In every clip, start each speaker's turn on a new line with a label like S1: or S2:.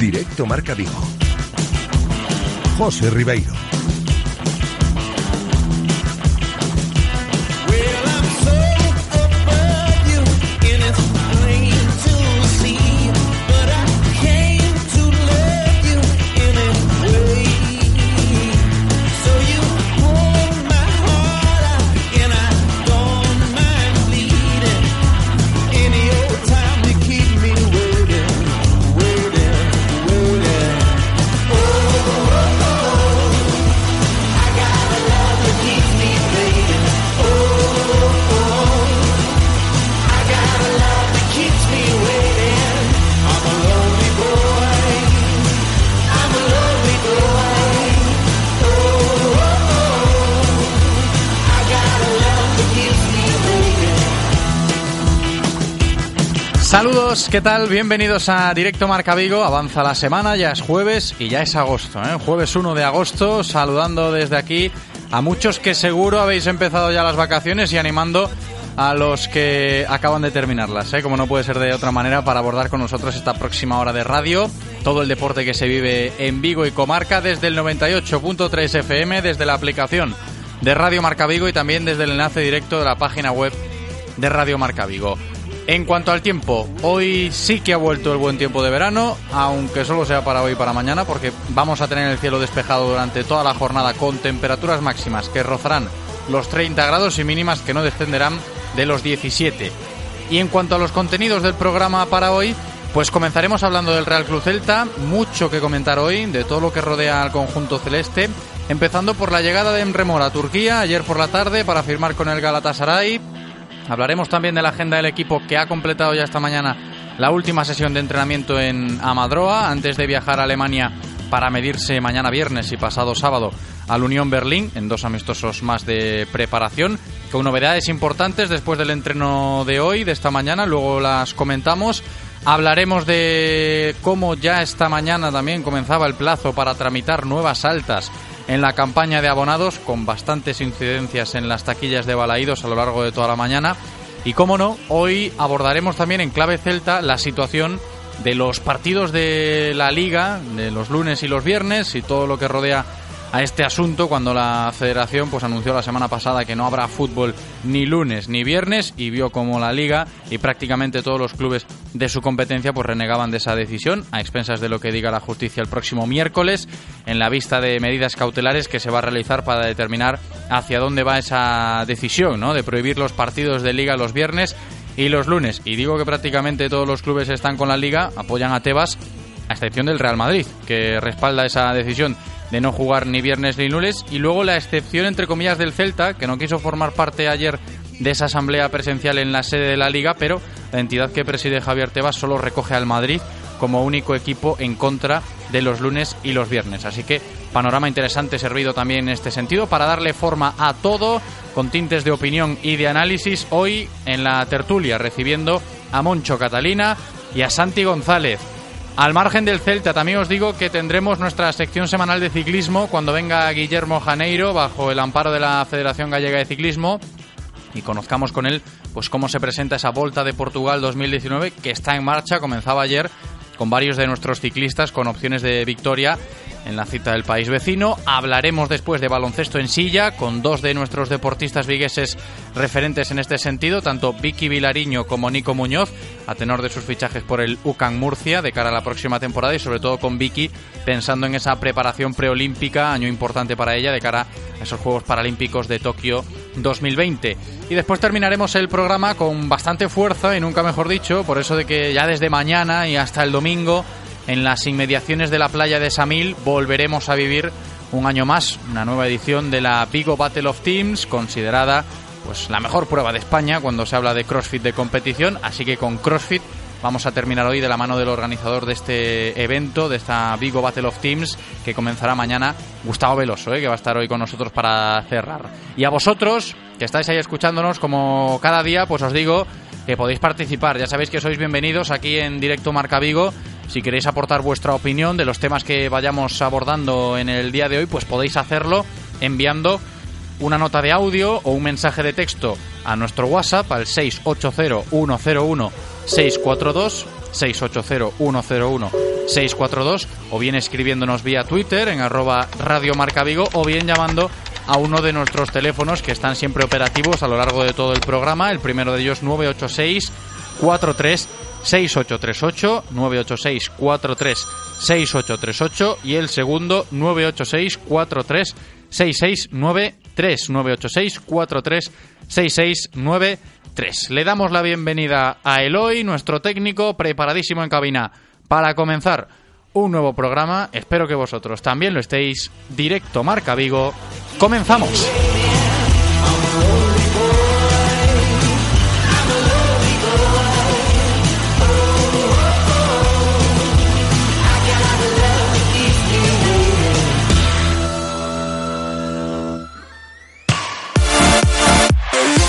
S1: Directo Marca Vigo. José Ribeiro.
S2: Saludos, ¿qué tal? Bienvenidos a Directo Marca Vigo. Avanza la semana, ya es jueves y ya es agosto, ¿eh? Jueves 1 de agosto, saludando desde aquí a muchos que seguro habéis empezado ya las vacaciones y animando a los que acaban de terminarlas, ¿eh? como no puede ser de otra manera, para abordar con nosotros esta próxima hora de radio, todo el deporte que se vive en Vigo y comarca desde el 98.3 FM, desde la aplicación de Radio Marca Vigo y también desde el enlace directo de la página web de Radio Marca Vigo. En cuanto al tiempo, hoy sí que ha vuelto el buen tiempo de verano, aunque solo sea para hoy y para mañana, porque vamos a tener el cielo despejado durante toda la jornada con temperaturas máximas que rozarán los 30 grados y mínimas que no descenderán de los 17. Y en cuanto a los contenidos del programa para hoy, pues comenzaremos hablando del Real Club Celta, mucho que comentar hoy, de todo lo que rodea al conjunto celeste, empezando por la llegada de Emre Mora a Turquía ayer por la tarde para firmar con el Galatasaray, Hablaremos también de la agenda del equipo que ha completado ya esta mañana la última sesión de entrenamiento en Amadroa antes de viajar a Alemania para medirse mañana viernes y pasado sábado al Unión Berlín en dos amistosos más de preparación con novedades importantes después del entreno de hoy, de esta mañana, luego las comentamos. Hablaremos de cómo ya esta mañana también comenzaba el plazo para tramitar nuevas altas en la campaña de abonados, con bastantes incidencias en las taquillas de balaídos a lo largo de toda la mañana. Y cómo no, hoy abordaremos también en clave celta la situación de los partidos de la liga, de los lunes y los viernes y todo lo que rodea a este asunto cuando la federación pues anunció la semana pasada que no habrá fútbol ni lunes ni viernes y vio como la liga y prácticamente todos los clubes de su competencia pues renegaban de esa decisión a expensas de lo que diga la justicia el próximo miércoles en la vista de medidas cautelares que se va a realizar para determinar hacia dónde va esa decisión, ¿no? De prohibir los partidos de liga los viernes y los lunes. Y digo que prácticamente todos los clubes están con la liga, apoyan a Tebas, a excepción del Real Madrid, que respalda esa decisión de no jugar ni viernes ni lunes. Y luego la excepción, entre comillas, del Celta, que no quiso formar parte ayer de esa asamblea presencial en la sede de la liga, pero la entidad que preside Javier Tebas solo recoge al Madrid como único equipo en contra de los lunes y los viernes. Así que panorama interesante servido también en este sentido para darle forma a todo con tintes de opinión y de análisis hoy en la tertulia recibiendo a Moncho Catalina y a Santi González. Al margen del Celta, también os digo que tendremos nuestra sección semanal de ciclismo cuando venga Guillermo Janeiro bajo el amparo de la Federación Gallega de Ciclismo y conozcamos con él pues cómo se presenta esa Volta de Portugal 2019 que está en marcha, comenzaba ayer con varios de nuestros ciclistas con opciones de victoria en la cita del país vecino. Hablaremos después de baloncesto en silla con dos de nuestros deportistas vigueses referentes en este sentido, tanto Vicky Vilariño como Nico Muñoz, a tenor de sus fichajes por el UCAN Murcia de cara a la próxima temporada y sobre todo con Vicky pensando en esa preparación preolímpica, año importante para ella de cara a esos Juegos Paralímpicos de Tokio 2020. Y después terminaremos el programa con bastante fuerza y nunca mejor dicho, por eso de que ya desde mañana y hasta el domingo en las inmediaciones de la playa de Samil volveremos a vivir un año más, una nueva edición de la Vigo Battle of Teams, considerada pues la mejor prueba de España cuando se habla de CrossFit de competición, así que con CrossFit vamos a terminar hoy de la mano del organizador de este evento, de esta Vigo Battle of Teams, que comenzará mañana, Gustavo Veloso, ¿eh? que va a estar hoy con nosotros para cerrar. Y a vosotros, que estáis ahí escuchándonos como cada día, pues os digo que podéis participar. Ya sabéis que sois bienvenidos aquí en directo Marca Vigo si queréis aportar vuestra opinión de los temas que vayamos abordando en el día de hoy, pues podéis hacerlo enviando una nota de audio o un mensaje de texto a nuestro WhatsApp al 680-101-642, 680-101-642, o bien escribiéndonos vía Twitter en arroba Radio Marca Vigo, o bien llamando a uno de nuestros teléfonos que están siempre operativos a lo largo de todo el programa. El primero de ellos 986 43 6838 986 43 6838 y el segundo 986 43 6693 986 43 6693. Le damos la bienvenida a Eloy, nuestro técnico, preparadísimo en cabina para comenzar un nuevo programa. Espero que vosotros también lo estéis. Directo Marca Vigo. Comenzamos.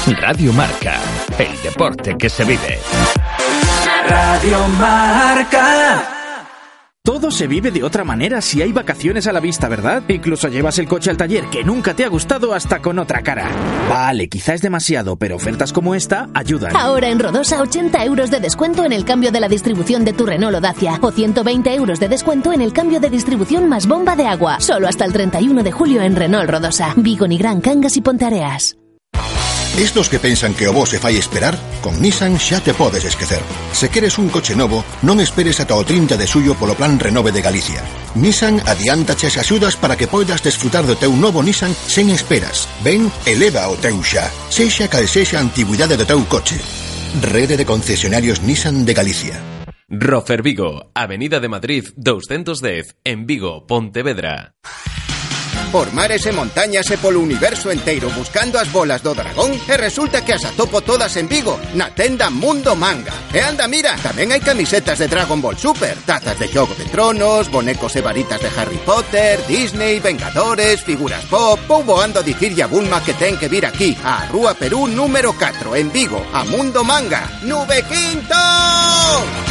S3: Radio Marca, el deporte que se vive.
S4: Radio Marca. Todo se vive de otra manera si hay vacaciones a la vista, ¿verdad? Incluso llevas el coche al taller que nunca te ha gustado hasta con otra cara. Vale, quizá es demasiado, pero ofertas como esta ayudan.
S5: Ahora en Rodosa 80 euros de descuento en el cambio de la distribución de tu Renault o Dacia o 120 euros de descuento en el cambio de distribución más bomba de agua. Solo hasta el 31 de julio en Renault Rodosa. Vigo, Gran Cangas y Pontareas.
S6: Estos que pensan que o vos se fai esperar, con Nissan xa te podes esquecer. Se queres un coche novo, non esperes ata o 30 de suyo polo plan Renove de Galicia. Nissan adiántache as axudas para que poidas desfrutar do teu novo Nissan sen esperas. Ven, eleva o teu xa. Sexa cal sexa a antigüidade do teu coche. Rede de concesionarios Nissan de Galicia.
S3: Rofer Vigo, Avenida de Madrid 210, en Vigo, Pontevedra.
S7: Por mares e montañas e polo universo enteiro buscando as bolas do dragón e resulta que as atopo todas en Vigo, na tenda Mundo Manga. E anda, mira, tamén hai camisetas de Dragon Ball Super, tazas de Xogo de Tronos, bonecos e varitas de Harry Potter, Disney, Vengadores, figuras pop... Poubo ando a dicirlle a Bulma que ten que vir aquí, a Rúa Perú número 4, en Vigo, a Mundo Manga. ¡Nube Quinto!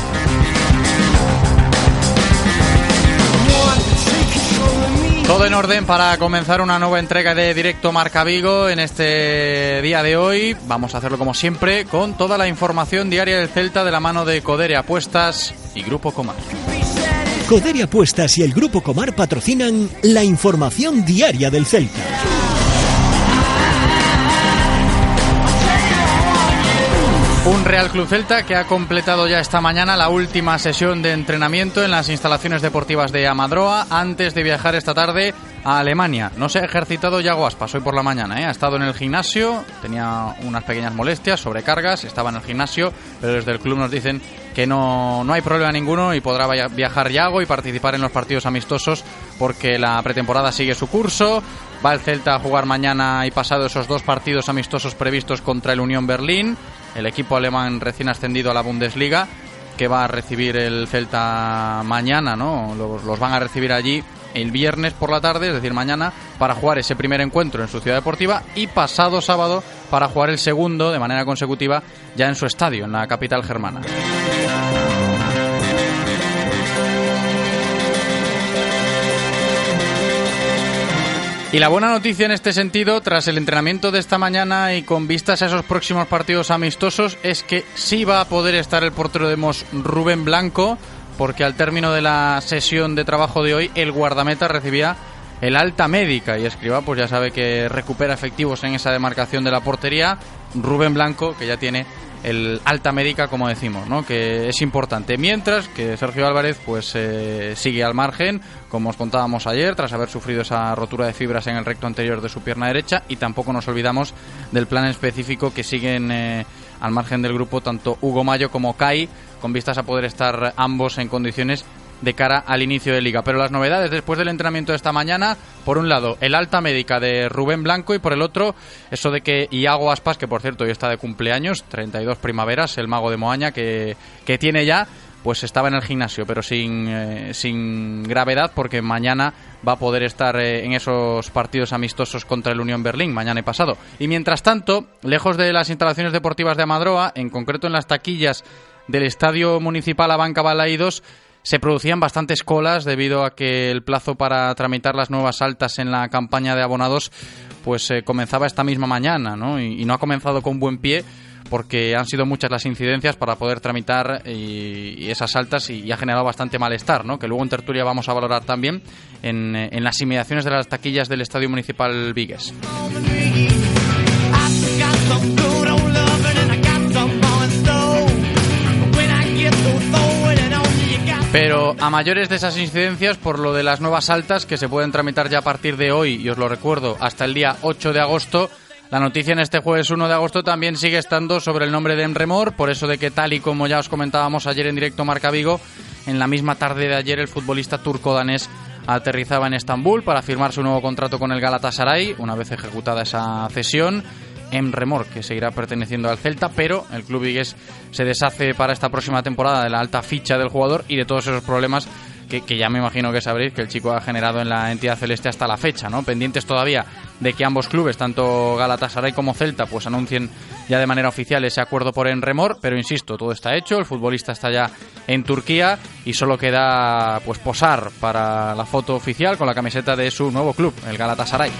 S2: Todo en orden para comenzar una nueva entrega de Directo Marca Vigo en este día de hoy. Vamos a hacerlo como siempre con toda la información diaria del Celta de la mano de Codere Apuestas y Grupo Comar.
S8: Codere Apuestas y el Grupo Comar patrocinan la información diaria del Celta.
S2: Un Real Club Celta que ha completado ya esta mañana la última sesión de entrenamiento en las instalaciones deportivas de Amadroa antes de viajar esta tarde a Alemania. No se ha ejercitado Yago Aspas hoy por la mañana, ¿eh? ha estado en el gimnasio, tenía unas pequeñas molestias, sobrecargas, estaba en el gimnasio, pero desde el club nos dicen que no, no hay problema ninguno y podrá viajar Yago y participar en los partidos amistosos porque la pretemporada sigue su curso. Va el Celta a jugar mañana y pasado esos dos partidos amistosos previstos contra el Unión Berlín el equipo alemán recién ascendido a la Bundesliga, que va a recibir el Celta mañana, ¿no? Los, van a recibir allí el viernes por la tarde, es decir, mañana, para jugar ese primer encuentro en su ciudad deportiva y pasado sábado para jugar el segundo de manera consecutiva ya en su estadio, en la capital germana. Y la buena noticia en este sentido, tras el entrenamiento de esta mañana y con vistas a esos próximos partidos amistosos, es que sí va a poder estar el portero de Mos Rubén Blanco, porque al término de la sesión de trabajo de hoy, el guardameta recibía el alta médica y Escriba pues ya sabe que recupera efectivos en esa demarcación de la portería. Rubén Blanco, que ya tiene el alta médica, como decimos, ¿no? que es importante. Mientras que Sergio Álvarez pues eh, sigue al margen, como os contábamos ayer, tras haber sufrido esa rotura de fibras en el recto anterior de su pierna derecha, y tampoco nos olvidamos del plan específico que siguen eh, al margen del grupo tanto Hugo Mayo como Kai, con vistas a poder estar ambos en condiciones de cara al inicio de liga. Pero las novedades después del entrenamiento de esta mañana, por un lado, el alta médica de Rubén Blanco y por el otro, eso de que Iago Aspas, que por cierto hoy está de cumpleaños, 32 primaveras, el mago de Moaña, que, que tiene ya, pues estaba en el gimnasio, pero sin, eh, sin gravedad, porque mañana va a poder estar eh, en esos partidos amistosos contra el Unión Berlín, mañana y pasado. Y mientras tanto, lejos de las instalaciones deportivas de Amadroa, en concreto en las taquillas del Estadio Municipal Abanca Balaídos, se producían bastantes colas debido a que el plazo para tramitar las nuevas altas en la campaña de abonados pues eh, comenzaba esta misma mañana, ¿no? Y, no ha comenzado con buen pie porque han sido muchas las incidencias para poder tramitar esas altas y, ha generado bastante malestar, ¿no? Que luego en tertulia vamos a valorar también en, eh, en las inmediaciones de las taquillas del Estadio Municipal Vigues. Pero a mayores de esas incidencias, por lo de las nuevas altas que se pueden tramitar ya a partir de hoy, y os lo recuerdo, hasta el día 8 de agosto, la noticia en este jueves 1 de agosto también sigue estando sobre el nombre de Emremor, por eso de que tal y como ya os comentábamos ayer en directo Marca Vigo, en la misma tarde de ayer el futbolista turco-danés aterrizaba en Estambul para firmar su nuevo contrato con el Galatasaray, una vez ejecutada esa cesión remor, que seguirá perteneciendo al Celta, pero el club vigués se deshace para esta próxima temporada de la alta ficha del jugador y de todos esos problemas que, ya me imagino que sabréis que el chico ha generado en la entidad celeste hasta la fecha, ¿no? Pendientes todavía de que ambos clubes, tanto Galatasaray como Celta, pues anuncien ya de manera oficial ese acuerdo por Enremor, pero insisto, todo está hecho, el futbolista está ya en Turquía y solo queda pues posar para la foto oficial con la camiseta de su nuevo club, el Galatasaray.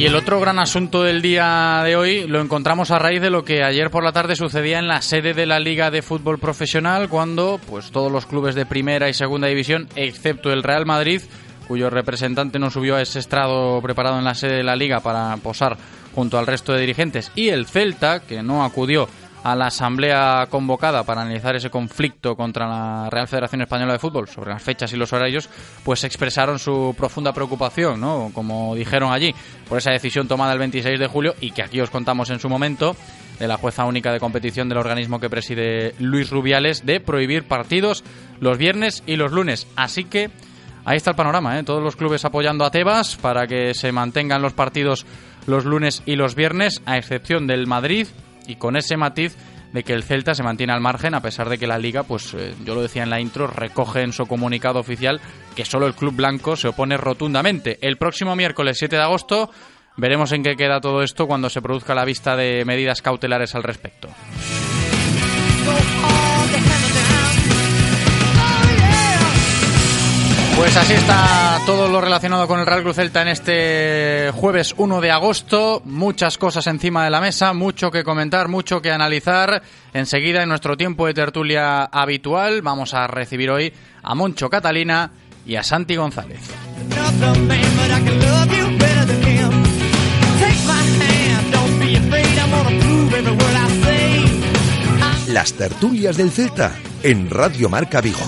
S2: Y el otro gran asunto del día de hoy lo encontramos a raíz de lo que ayer por la tarde sucedía en la sede de la Liga de Fútbol Profesional, cuando pues todos los clubes de primera y segunda división, excepto el Real Madrid, cuyo representante no subió a ese estrado preparado en la sede de la Liga para posar junto al resto de dirigentes, y el Celta, que no acudió a la asamblea convocada para analizar ese conflicto contra la Real Federación Española de Fútbol sobre las fechas y los horarios, pues expresaron su profunda preocupación, ¿no? Como dijeron allí, por esa decisión tomada el 26 de julio y que aquí os contamos en su momento de la jueza única de competición del organismo que preside Luis Rubiales de prohibir partidos los viernes y los lunes. Así que ahí está el panorama, ¿eh? todos los clubes apoyando a Tebas para que se mantengan los partidos los lunes y los viernes, a excepción del Madrid, y con ese matiz de que el Celta se mantiene al margen a pesar de que la liga, pues eh, yo lo decía en la intro, recoge en su comunicado oficial que solo el club blanco se opone rotundamente. El próximo miércoles 7 de agosto veremos en qué queda todo esto cuando se produzca la vista de medidas cautelares al respecto. Pues así está todo lo relacionado con el Real Cruz Celta en este jueves 1 de agosto. Muchas cosas encima de la mesa, mucho que comentar, mucho que analizar. Enseguida, en nuestro tiempo de tertulia habitual, vamos a recibir hoy a Moncho Catalina y a Santi González.
S9: Las tertulias del Celta en Radio Marca Vigo.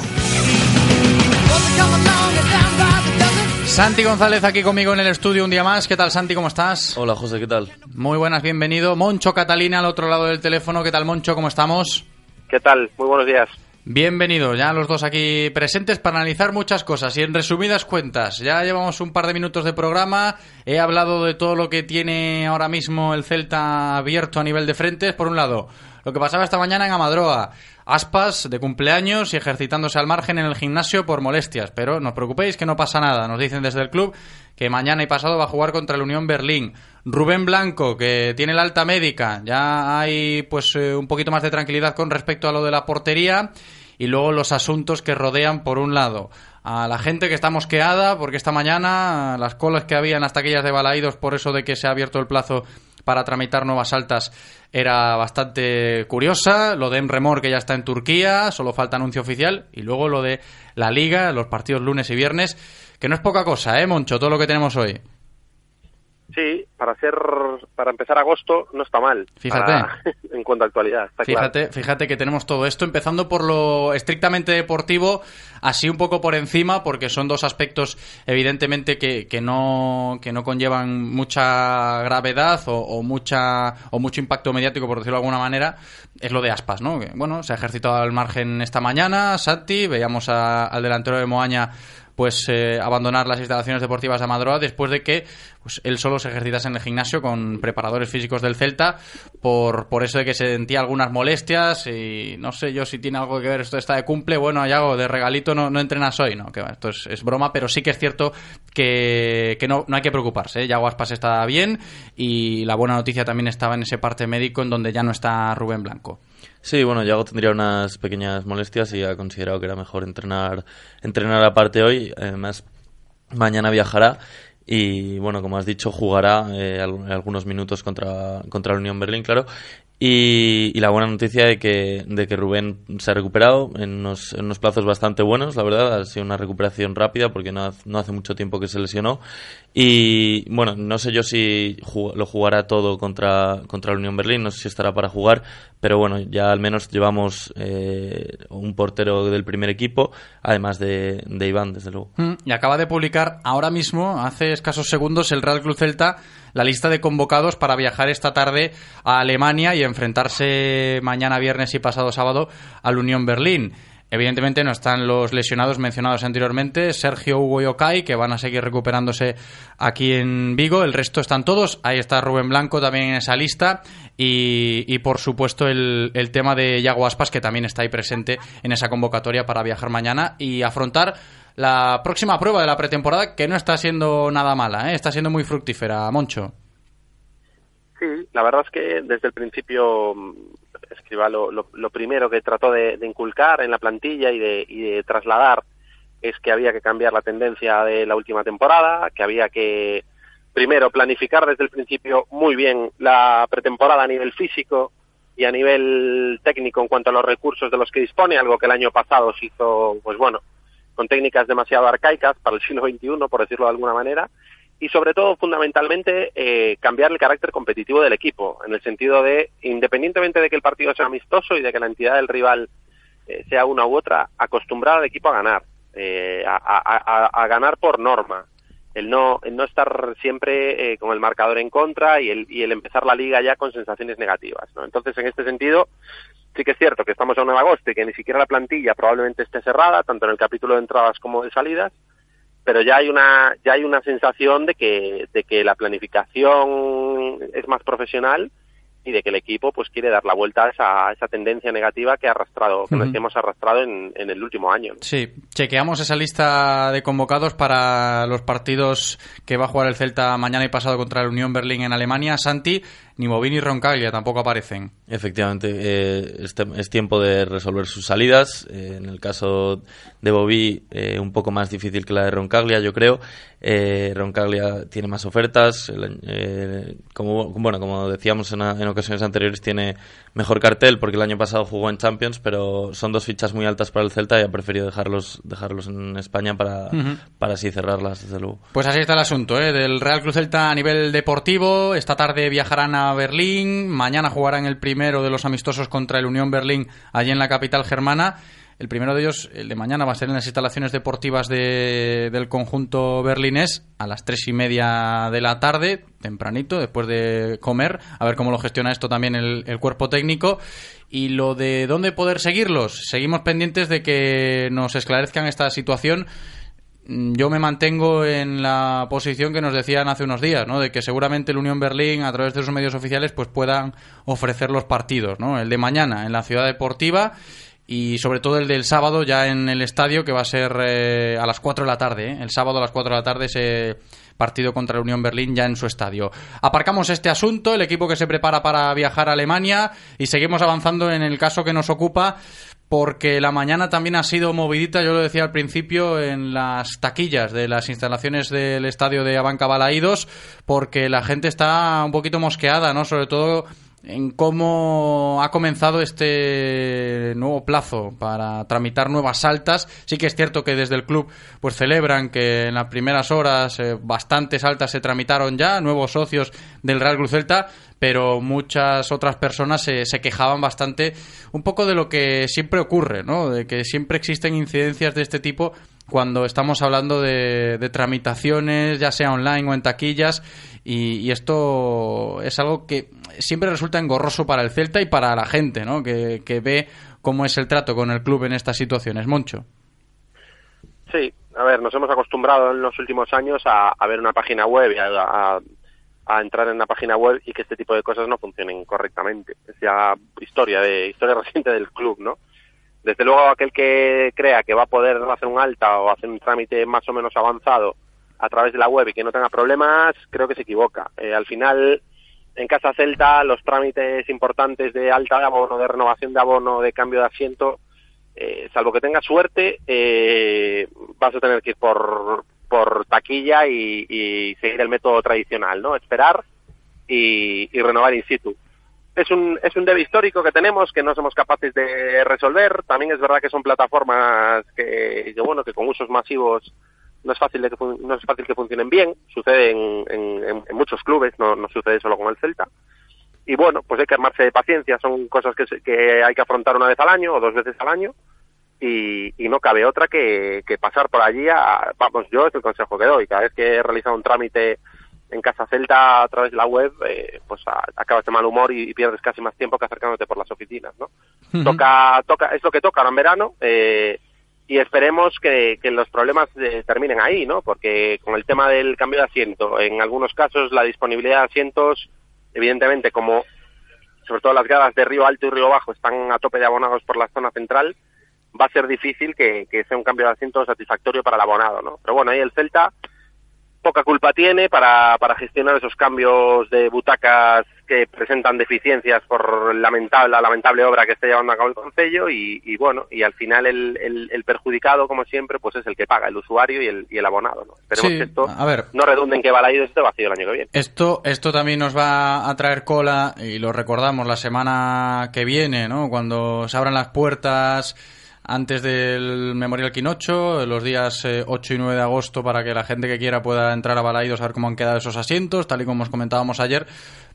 S2: Santi González aquí conmigo en el estudio un día más. ¿Qué tal, Santi? ¿Cómo estás?
S10: Hola, José, ¿qué tal?
S2: Muy buenas, bienvenido. Moncho Catalina al otro lado del teléfono. ¿Qué tal, Moncho? ¿Cómo estamos?
S11: ¿Qué tal? Muy buenos días.
S2: Bienvenido, ya los dos aquí presentes para analizar muchas cosas. Y en resumidas cuentas, ya llevamos un par de minutos de programa. He hablado de todo lo que tiene ahora mismo el Celta abierto a nivel de frentes. Por un lado, lo que pasaba esta mañana en Amadroa. Aspas de cumpleaños y ejercitándose al margen en el gimnasio por molestias. Pero no os preocupéis que no pasa nada. Nos dicen desde el club que mañana y pasado va a jugar contra el Unión Berlín. Rubén Blanco, que tiene la alta médica. Ya hay pues eh, un poquito más de tranquilidad con respecto a lo de la portería. Y luego los asuntos que rodean, por un lado, a la gente que está mosqueada, porque esta mañana las colas que había en las taquillas de Balaídos por eso de que se ha abierto el plazo para tramitar nuevas altas era bastante curiosa. Lo de Emremor, que ya está en Turquía, solo falta anuncio oficial. Y luego lo de la Liga, los partidos lunes y viernes, que no es poca cosa, ¿eh, Moncho? Todo lo que tenemos hoy.
S11: Sí, para hacer, para empezar agosto no está mal.
S2: Fíjate.
S11: en cuanto a actualidad.
S2: fíjate, fíjate que tenemos todo esto, empezando por lo estrictamente deportivo, así un poco por encima, porque son dos aspectos evidentemente que, que no que no conllevan mucha gravedad o, mucha o mucho impacto mediático, por decirlo de alguna manera. Es lo de Aspas, ¿no? Que, bueno, se ha ejercitado al margen esta mañana, Santi, veíamos al delantero de Moaña pues eh, abandonar las instalaciones deportivas de Amadroa después de que pues, él solo se ejercitase en el gimnasio con preparadores físicos del Celta por, por eso de que se sentía algunas molestias y no sé yo si tiene algo que ver esto está de cumple, bueno, Yago, de regalito no, no entrenas hoy, ¿no? Que esto es, broma, pero sí que es cierto que, que no, no hay que preocuparse, ¿eh? Yago Aspas está bien y la buena noticia también estaba en ese parte médico en donde ya no está Rubén Blanco.
S10: Sí, bueno, Yago tendría unas pequeñas molestias y ha considerado que era mejor entrenar, entrenar aparte hoy. Además, mañana viajará y bueno, como has dicho, jugará eh, algunos minutos contra, contra la Unión Berlín, claro. Y, la buena noticia de que, de que Rubén se ha recuperado en unos, plazos bastante buenos, la verdad. Ha sido una recuperación rápida porque no, no hace mucho tiempo que se lesionó. Y bueno, no sé yo si lo jugará todo contra, contra la Unión Berlín, no sé si estará para jugar, pero bueno, ya al menos llevamos eh, un portero del primer equipo, además de, de Iván, desde luego.
S2: Mm, y acaba de publicar ahora mismo, hace escasos segundos, el Real Club Celta la lista de convocados para viajar esta tarde a Alemania y enfrentarse mañana viernes y pasado sábado al Unión Berlín. Evidentemente no están los lesionados mencionados anteriormente, Sergio, Hugo y Okai, que van a seguir recuperándose aquí en Vigo. El resto están todos. Ahí está Rubén Blanco también en esa lista. Y, por supuesto el, tema de Yago Aspas, que también está ahí presente en esa convocatoria para viajar mañana y afrontar la próxima prueba de la pretemporada, que no está siendo nada mala, ¿eh? está siendo muy fructífera. Moncho.
S11: Sí, la verdad es que desde el principio Escriba lo, lo, primero que trató de, inculcar en la plantilla y de, trasladar es que había que cambiar la tendencia de la última temporada, que había que primero planificar desde el principio muy bien la pretemporada a nivel físico y a nivel técnico en cuanto a los recursos de los que dispone, algo que el año pasado se hizo, pues bueno, con técnicas demasiado arcaicas para el siglo XXI, por decirlo de alguna manera, y sobre todo fundamentalmente eh, cambiar el carácter competitivo del equipo, en el sentido de, independientemente de que el partido sea amistoso y de que la entidad del rival eh, sea una u otra, acostumbrar al equipo a ganar, eh, a, ganar por norma, el no, el no estar siempre con el marcador en contra y el, y el empezar la liga ya con sensaciones negativas. ¿no? Entonces, en este sentido, sí que es cierto que estamos a 9 de agosto y que ni siquiera la plantilla probablemente esté cerrada, tanto en el capítulo de entradas como de salidas, pero ya hay una ya hay una sensación de que de que la planificación es más profesional y de que el equipo pues quiere dar la vuelta a esa, esa tendencia negativa que ha arrastrado que nos hemos arrastrado en, en, el último año.
S2: Sí, chequeamos esa lista de convocados para los partidos que va a jugar el Celta mañana y pasado contra la Unión Berlín en Alemania. Santi, ni Movini ni Roncaglia tampoco aparecen.
S10: Efectivamente, eh, es, tiempo de resolver sus salidas. Eh, en el caso de Bobby, eh, un poco más difícil que la de Roncaglia, yo creo. Roncaglia tiene más ofertas. como, bueno, como decíamos en, ocasiones anteriores, tiene mejor cartel porque el año pasado jugó en Champions, pero son dos fichas muy altas para el Celta y ha preferido dejarlos, dejarlos en España para, para así cerrarlas, desde luego.
S2: Pues así está el asunto del Real Cruz Celta a nivel deportivo. Esta tarde viajarán a Berlín, mañana jugará en el primero de los amistosos contra el Unión Berlín allí en la capital germana. El primero de ellos, el de mañana, va a ser en las instalaciones deportivas del conjunto berlinés a las tres y media de la tarde, tempranito, después de comer, a ver cómo lo gestiona esto también el, el cuerpo técnico. Y lo de dónde poder seguirlos, seguimos pendientes de que nos esclarezcan esta situación yo me mantengo en la posición que nos decían hace unos días, ¿no? De que seguramente el Unión Berlín, a través de sus medios oficiales, pues puedan ofrecer los partidos, ¿no? El de mañana en la ciudad deportiva y sobre todo el del sábado ya en el estadio, que va a ser eh, a las 4 de la tarde, ¿eh? El sábado a las 4 de la tarde ese partido contra la Unión Berlín ya en su estadio. Aparcamos este asunto, el equipo que se prepara para viajar a Alemania y seguimos avanzando en el caso que nos ocupa porque la mañana también ha sido movidita, yo lo decía al principio, en las taquillas de las instalaciones del estadio de Abanca Balaídos, porque la gente está un poquito mosqueada, ¿no? Sobre todo en cómo ha comenzado este nuevo plazo para tramitar nuevas altas. Sí que es cierto que desde el club pues celebran que en las primeras horas eh, bastantes altas se tramitaron ya, nuevos socios del Real Cruz Celta, pero muchas otras personas se, quejaban bastante un poco de lo que siempre ocurre, ¿no? De que siempre existen incidencias de este tipo cuando estamos hablando de, de tramitaciones, ya sea online o en taquillas, y, esto es algo que siempre resulta engorroso para el Celta y para la gente, ¿no? Que, ve cómo es el trato con el club en estas situaciones. Moncho.
S11: Sí, a ver, nos hemos acostumbrado en los últimos años a, ver una página web y a, a, entrar en una página web y que este tipo de cosas no funcionen correctamente. Es ya historia de historia reciente del club, ¿no? Desde luego aquel que crea que va a poder hacer un alta o hacer un trámite más o menos avanzado a través de la web y que no tenga problemas, creo que se equivoca. Eh, al final, en Casa Celta, los trámites importantes de alta de abono, de renovación de abono, de cambio de asiento, eh, salvo que tengas suerte, eh, vas a tener que ir por, por taquilla y, seguir el método tradicional, ¿no? Esperar y, renovar in situ. Es un, es un debe histórico que tenemos que no somos capaces de resolver. También es verdad que son plataformas que, que bueno, que con usos masivos no es fácil de que no es fácil que funcionen bien sucede en, en, en muchos clubes no, no, sucede solo con el Celta y bueno pues hay que armarse de paciencia son cosas que, que hay que afrontar una vez al año o dos veces al año y, y no cabe otra que, que pasar por allí a, vamos yo es el consejo que doy cada vez que he realizado un trámite en Casa Celta a través de la web, eh, pues acabas de mal humor y, pierdes casi más tiempo que acercándote por las oficinas, ¿no? Toca, toca, es lo que toca ahora en verano, eh, y esperemos que, los problemas eh, terminen ahí, ¿no? Porque con el tema del cambio de asiento, en algunos casos la disponibilidad de asientos, evidentemente, como sobre todo las gradas de Río Alto y Río Bajo están a tope de abonados por la zona central, va a ser difícil que, que sea un cambio de asiento satisfactorio para el abonado, ¿no? Pero bueno, ahí el Celta poca culpa tiene para, para gestionar esos cambios de butacas que presentan deficiencias por lamentable, la lamentable obra que está llevando a cabo el Concello y, y bueno, y al final el, el, perjudicado, como siempre, pues es el que paga, el usuario y el, y el abonado. ¿no? Esperemos que esto a ver, no redunde en que Balaídos esté vacío el año que viene.
S2: Esto, esto también nos va a traer cola y lo recordamos la semana que viene, ¿no? Cuando se abran las puertas antes del Memorial Quinocho, los días 8 eh, y 9 de agosto, para que la gente que quiera pueda entrar a Balaidos a ver cómo han quedado esos asientos, tal y como os comentábamos ayer.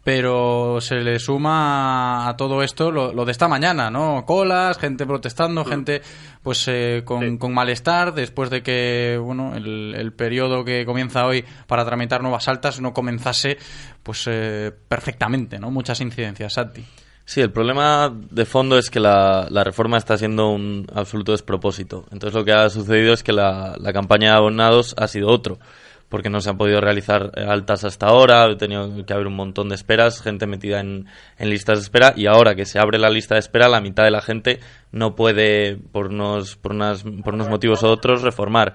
S2: Pero se le suma a todo esto lo, de esta mañana, ¿no? Colas, gente protestando, mm. gente pues eh, con, malestar después de que, bueno, el, periodo que comienza hoy para tramitar nuevas altas no comenzase pues eh, perfectamente, ¿no? Muchas incidencias, Santi.
S10: Sí, el problema de fondo es que la, reforma está siendo un absoluto despropósito. Entonces lo que ha sucedido es que la, campaña de abonados ha sido otro, porque no se han podido realizar altas hasta ahora, ha tenido que haber un montón de esperas, gente metida en, en listas de espera, y ahora que se abre la lista de espera, la mitad de la gente no puede, por unos, por unas, por unos motivos u otros, reformar.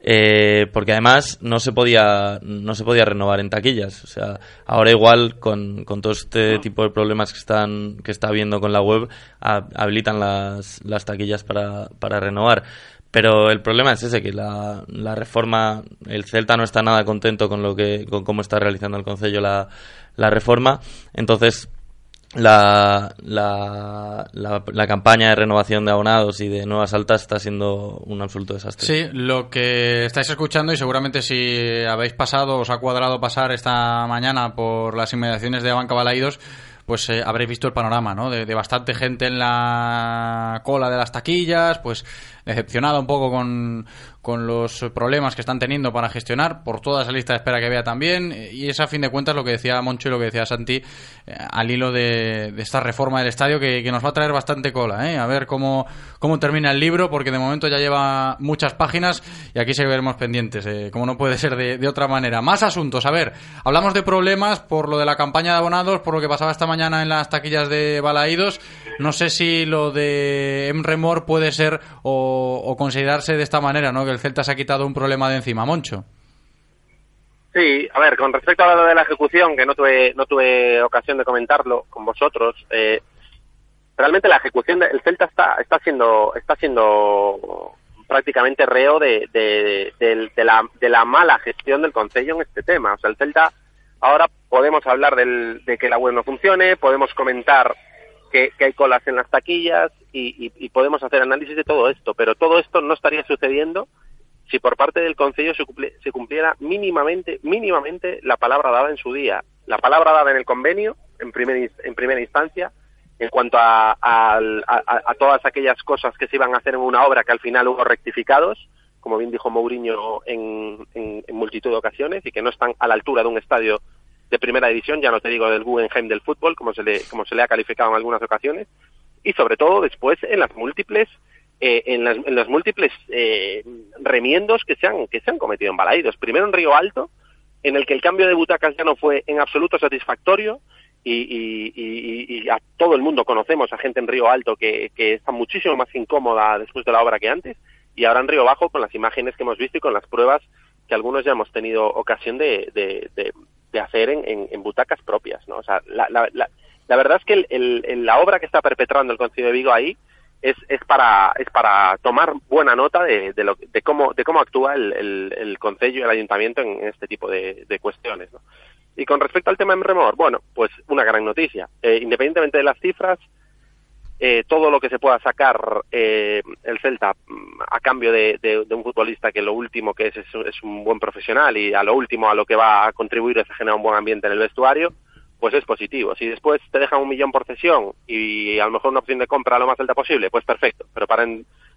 S10: Eh, porque además no se podía no se podía renovar en taquillas. O sea ahora igual con, con todo este tipo de problemas que están que está habiendo con la web habilitan las, las taquillas para, para renovar. Pero el problema es ese que la, la reforma el Celta no está nada contento con lo que con cómo está realizando el Concello la, la reforma. Entonces la, la, la, campaña de renovación de abonados y de nuevas altas está siendo un absoluto desastre.
S2: Sí, lo que estáis escuchando y seguramente si habéis pasado, os ha cuadrado pasar esta mañana por las inmediaciones de Banca Balaídos, pues eh, habréis visto el panorama, ¿no? De, de, bastante gente en la cola de las taquillas, pues decepcionada un poco con, con los problemas que están teniendo para gestionar, por toda esa lista de espera que vea también, y es a fin de cuentas lo que decía Moncho y lo que decía Santi eh, al hilo de, esta reforma del estadio que, nos va a traer bastante cola, ¿eh? a ver cómo, cómo termina el libro, porque de momento ya lleva muchas páginas y aquí seguiremos pendientes, eh, como no puede ser de, otra manera. Más asuntos, a ver, hablamos de problemas por lo de la campaña de abonados, por lo que pasaba esta mañana en las taquillas de Balaídos, no sé si lo de Emremor puede ser o, o considerarse de esta manera, ¿no? Celta se ha quitado un problema de encima, Moncho.
S11: Sí, a ver, con respecto a lo de la ejecución, que no tuve, no tuve ocasión de comentarlo con vosotros, eh, realmente la ejecución del Celta está, está siendo, está siendo prácticamente reo de, de, la, de la mala gestión del Consejo en este tema. O sea, el Celta, ahora podemos hablar del, de que la web no funcione, podemos comentar que, hay colas en las taquillas y, y, podemos hacer análisis de todo esto, pero todo esto no estaría sucediendo si por parte del Consejo se, cumpliera mínimamente, mínimamente la palabra dada en su día, la palabra dada en el convenio, en, primer, en primera instancia, en cuanto a, a, todas aquellas cosas que se iban a hacer en una obra que al final hubo rectificados, como bien dijo Mourinho en, en, multitud de ocasiones, y que no están a la altura de un estadio de primera división, ya no te digo del Guggenheim del fútbol, como se le, como se le ha calificado en algunas ocasiones, y sobre todo después en las múltiples eh, en, las, en, los múltiples eh, remiendos que se, han, que se han cometido en Balaídos. Primero en Río Alto, en el que el cambio de butacas ya no fue en absoluto satisfactorio y, a todo el mundo conocemos a gente en Río Alto que, está muchísimo más incómoda después de la obra que antes y ahora en Río Bajo con las imágenes que hemos visto y con las pruebas que algunos ya hemos tenido ocasión de, hacer en, butacas propias. ¿no? O sea, la, la, la, verdad es que el, la obra que está perpetrando el Concilio de Vigo ahí es, es para es para tomar buena nota de, de, lo, de cómo de cómo actúa el, el, el y el ayuntamiento en, este tipo de, de cuestiones ¿no? y con respecto al tema en remor bueno pues una gran noticia eh, independientemente de las cifras eh, todo lo que se pueda sacar eh, el Celta mm, a cambio de, de, de, un futbolista que lo último que es, es, es un buen profesional y a lo último a lo que va a contribuir es a generar un buen ambiente en el vestuario pues es positivo. Si después te dejan un millón por cesión y a lo mejor una opción de compra lo más alta posible, pues perfecto. Pero para,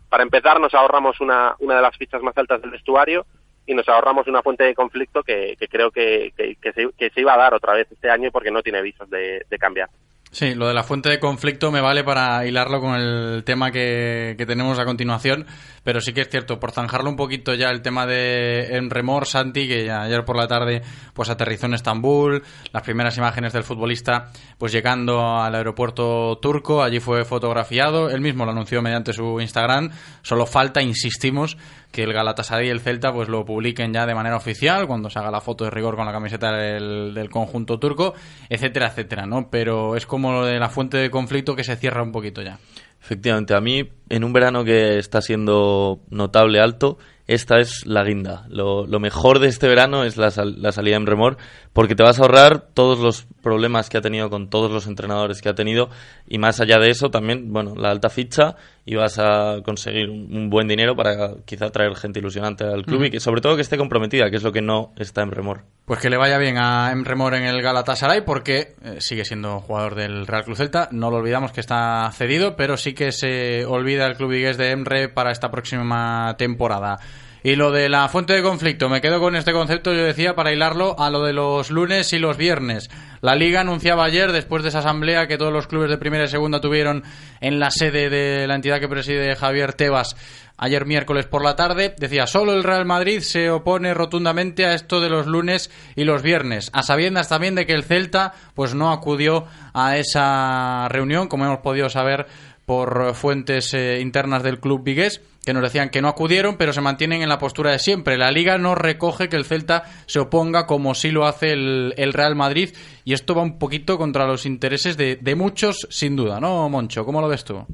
S11: para empezar nos ahorramos una, una de las fichas más altas del vestuario y nos ahorramos una fuente de conflicto que, que creo que, que, se, que, se, iba a dar otra vez este año porque no tiene visos de, de cambiar.
S2: Sí, lo de la fuente de conflicto me vale para hilarlo con el tema que, que, tenemos a continuación, pero sí que es cierto, por zanjarlo un poquito ya el tema de Enremor, Santi, que ya ayer por la tarde pues aterrizó en Estambul, las primeras imágenes del futbolista pues llegando al aeropuerto turco, allí fue fotografiado, él mismo lo anunció mediante su Instagram, solo falta, insistimos, que el Galatasaray y el Celta pues lo publiquen ya de manera oficial cuando se haga la foto de rigor con la camiseta del, del conjunto turco, etcétera, etcétera, ¿no? Pero es como lo la fuente de conflicto que se cierra un poquito ya.
S10: Efectivamente, a mí en un verano que está siendo notable alto, esta es la guinda. Lo, mejor de este verano es la, la, salida en remor, porque te vas a ahorrar todos los problemas que ha tenido con todos los entrenadores que ha tenido, y más allá de eso también, bueno, la alta ficha, y vas a conseguir un, buen dinero para quizá traer gente ilusionante al club, y que sobre todo que esté comprometida, que es lo que no está en remor.
S2: Pues que le vaya bien a Emremor en el Galatasaray, porque eh, sigue siendo jugador del Real Club Celta, no lo olvidamos que está cedido, pero sí que se olvida el club vigués de Emre para esta próxima temporada. Y lo de la fuente de conflicto, me quedo con este concepto, yo decía, para hilarlo a lo de los lunes y los viernes. La Liga anunciaba ayer, después de esa asamblea que todos los clubes de primera y segunda tuvieron en la sede de la entidad que preside Javier Tebas ayer miércoles por la tarde, decía, solo el Real Madrid se opone rotundamente a esto de los lunes y los viernes, a sabiendas también de que el Celta pues no acudió a esa reunión, como hemos podido saber por fuentes eh, internas del club vigués que nos decían que no acudieron, pero se mantienen en la postura de siempre. La liga no recoge que el Celta se oponga como sí lo hace el, Real Madrid y esto va un poquito contra los intereses de, muchos, sin duda, ¿no, Moncho? ¿Cómo lo ves tú?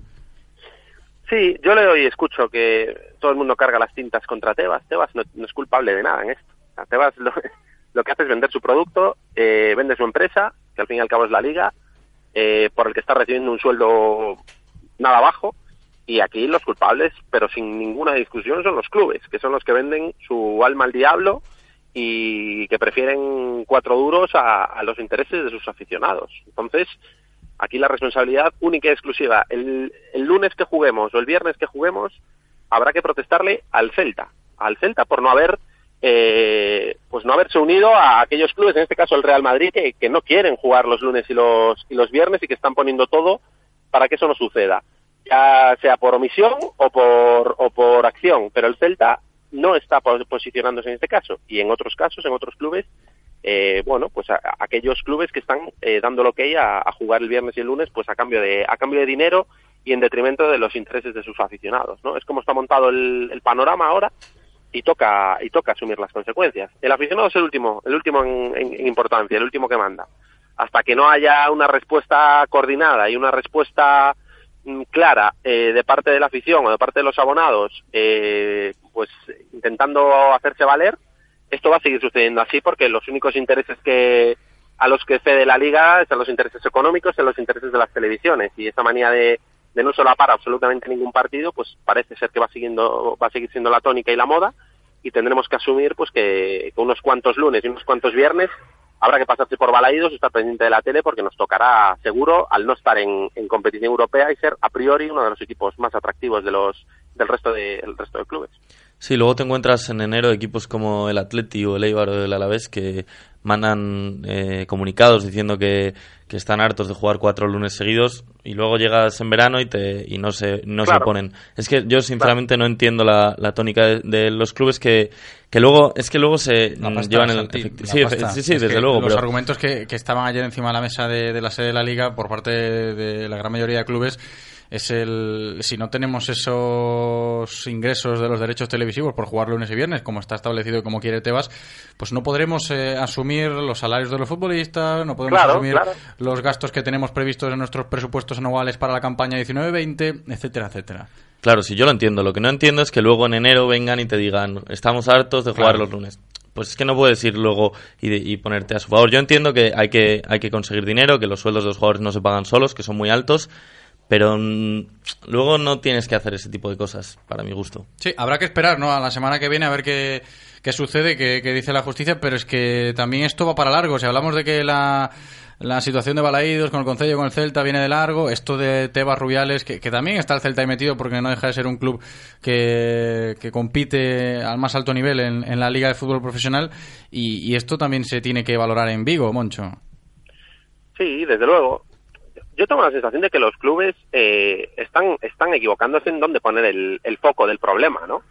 S11: Sí, yo leo y escucho que todo el mundo carga las tintas contra Tebas. Tebas no, es culpable de nada en esto. Tebas lo, que hace es vender su producto, eh, vende su empresa, que al fin y al cabo es la liga, eh, por el que está recibiendo un sueldo nada bajo. Y aquí los culpables, pero sin ninguna discusión, son los clubes, que son los que venden su alma al diablo y que prefieren cuatro duros a, los intereses de sus aficionados. Entonces, aquí la responsabilidad única y exclusiva. El, el lunes que juguemos o el viernes que juguemos, habrá que protestarle al Celta, al Celta por no haber eh, pues no haberse unido a aquellos clubes, en este caso el Real Madrid, que, que, no quieren jugar los lunes y los, y los viernes y que están poniendo todo para que eso no suceda, ya sea por omisión o por, o por acción, pero el Celta no está posicionándose en este caso y en otros casos, en otros clubes, eh, bueno, pues aquellos clubes que están eh, dando lo que hay a, jugar el viernes y el lunes, pues a cambio de a cambio de dinero y en detrimento de los intereses de sus aficionados, ¿no? Es como está montado el, panorama ahora y toca y toca asumir las consecuencias. El aficionado es el último, el último en, importancia, el último que manda. Hasta que no haya una respuesta coordinada y una respuesta mm, clara eh, de parte de la afición o de parte de los abonados, eh, pues intentando hacerse valer, esto va a seguir sucediendo así porque los únicos intereses que a los que cede la liga son los intereses económicos, son los intereses de las televisiones. Y esa manía de de no solapar absolutamente ningún partido, pues parece ser que va siguiendo, va a seguir siendo la tónica y la moda, y tendremos que asumir pues que, unos cuantos lunes y unos cuantos viernes habrá que pasarse por balaídos y estar pendiente de la tele porque nos tocará seguro al no estar en, competición europea y ser a priori uno de los equipos más atractivos de los del resto de resto de clubes.
S10: Sí, luego te encuentras en enero equipos como el Atleti o el Eibar o el Alavés que mandan eh, comunicados diciendo que, están hartos de jugar cuatro lunes seguidos y luego llegas en verano y te y no se no se oponen. Es que yo sinceramente no entiendo la, la tónica de, los clubes que, que luego es que luego se llevan el
S2: sí, sí, sí, desde luego. Los argumentos que, que, estaban ayer encima de la mesa de, de la sede de la liga por parte de la gran mayoría de clubes es el si no tenemos esos ingresos de los derechos televisivos por jugar lunes y viernes como está establecido y como quiere Tebas pues no podremos eh, asumir los salarios de los futbolistas no podemos asumir los gastos que tenemos previstos en nuestros presupuestos anuales para la campaña 19-20 etcétera etcétera
S10: Claro, si yo lo entiendo. Lo que no entiendo es que luego en enero vengan y te digan, estamos hartos de jugar los lunes. Pues es que no puedes ir luego y, y, ponerte a su favor. Yo entiendo que hay, que hay que conseguir dinero, que los sueldos de los jugadores no se pagan solos, que son muy altos, pero mm, luego no tienes que hacer ese tipo de cosas, para mi gusto.
S2: Sí, habrá que esperar, ¿no? A la semana que viene a ver qué, qué sucede, qué, dice la justicia, pero es que también esto va para largo. Si hablamos de que la, la situación de Balaídos con el Concello, con el Celta, viene de largo. Esto de Tebas Rubiales, que, que, también está el Celta ahí metido porque no deja de ser un club que, que compite al más alto nivel en, en la Liga de Fútbol Profesional. Y, y, esto también se tiene que valorar en Vigo, Moncho.
S11: Sí, desde luego yo tengo la sensación de que los clubes eh, están, están equivocándose en dónde poner el, el foco del problema, ¿no?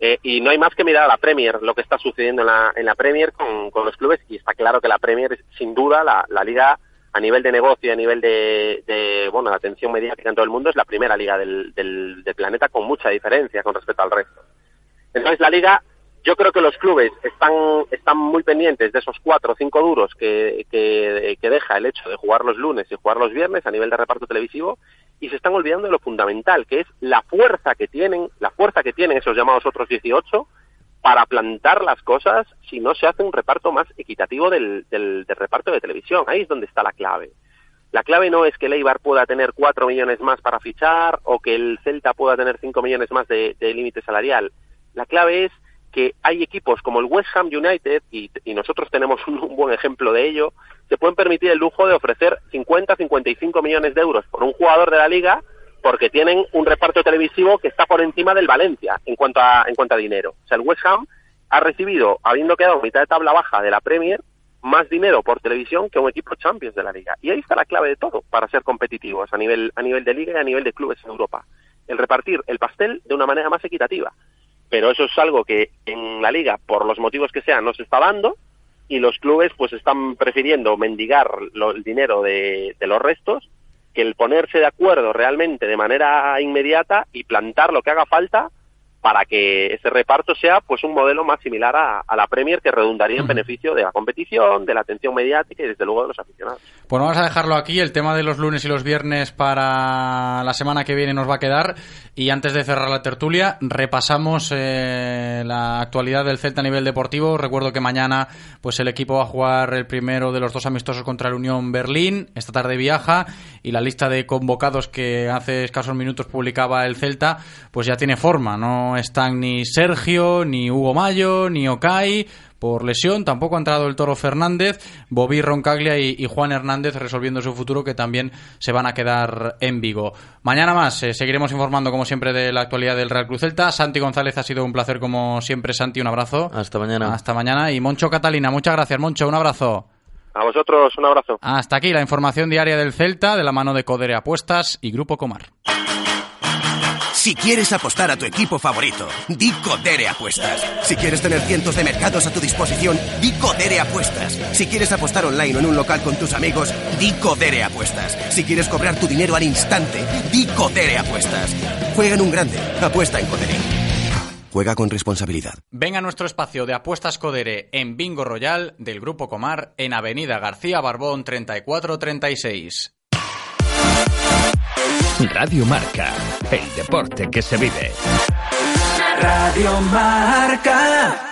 S11: Eh, y no hay más que mirar a la Premier, lo que está sucediendo en la, en la Premier con, con los clubes, y está claro que la Premier es sin duda la, la liga a nivel de negocio, a nivel de, de, bueno, de atención mediática en todo el mundo, es la primera liga del, del, del planeta con mucha diferencia con respecto al resto. Entonces la liga yo creo que los clubes están, están muy pendientes de esos cuatro o cinco duros que, que, deja el hecho de jugar los lunes y jugar los viernes a nivel de reparto televisivo y se están olvidando de lo fundamental, que es la fuerza que tienen, la fuerza que tienen esos llamados otros 18 para plantar las cosas si no se hace un reparto más equitativo del, del, reparto de televisión. Ahí es donde está la clave. La clave no es que el Eibar pueda tener cuatro millones más para fichar o que el Celta pueda tener cinco millones más de límite salarial. La clave es que hay equipos como el West Ham United, y, nosotros tenemos un, buen ejemplo de ello, se pueden permitir el lujo de ofrecer 50, 55 millones de euros por un jugador de la liga porque tienen un reparto televisivo que está por encima del Valencia en cuanto a, en cuanto a dinero. O sea, el West Ham ha recibido, habiendo quedado mitad de tabla baja de la Premier, más dinero por televisión que un equipo Champions de la liga. Y ahí está la clave de todo para ser competitivos a nivel, a nivel de liga y a nivel de clubes en Europa. El repartir el pastel de una manera más equitativa pero eso es algo que en la liga, por los motivos que sean, no se está dando y los clubes pues están prefiriendo mendigar el dinero de, los restos que el ponerse de acuerdo realmente de manera inmediata y plantar lo que haga falta para que ese reparto sea pues un modelo más similar a, la Premier que redundaría en beneficio de la competición, de la atención mediática y desde luego de los aficionados.
S2: Pues vamos a dejarlo aquí, el tema de los lunes y los viernes para la semana que viene nos va a quedar y antes de cerrar la tertulia repasamos eh, la actualidad del Celta a nivel deportivo. Recuerdo que mañana pues el equipo va a jugar el primero de los dos amistosos contra la Unión Berlín, esta tarde viaja y la lista de convocados que hace escasos minutos publicaba el Celta pues ya tiene forma, ¿no? están ni Sergio, ni Hugo Mayo, ni Okai por lesión. Tampoco ha entrado el Toro Fernández, Bobby Roncaglia y, Juan Hernández resolviendo su futuro, que también se van a quedar en Vigo. Mañana más eh, seguiremos informando, como siempre, de la actualidad del Real Cruz Celta. Santi González ha sido un placer, como siempre. Santi, un abrazo.
S10: Hasta mañana.
S2: Hasta mañana. Y Moncho Catalina, muchas gracias, Moncho. Un abrazo.
S11: A vosotros, un abrazo.
S2: Hasta aquí la información diaria del Celta, de la mano de Codere Apuestas y Grupo Comar.
S12: Si quieres apostar a tu equipo favorito, di Codere Apuestas. Si quieres tener cientos de mercados a tu disposición, di Codere Apuestas. Si quieres apostar online o en un local con tus amigos, di Codere Apuestas. Si quieres cobrar tu dinero al instante, di Codere Apuestas. Juega en un grande, apuesta en Codere. Juega con responsabilidad.
S2: Venga a nuestro espacio de apuestas Codere en Bingo Royal del Grupo Comar en Avenida García Barbón 3436.
S3: Radio Marca, el deporte que se vive.
S4: Radio Marca.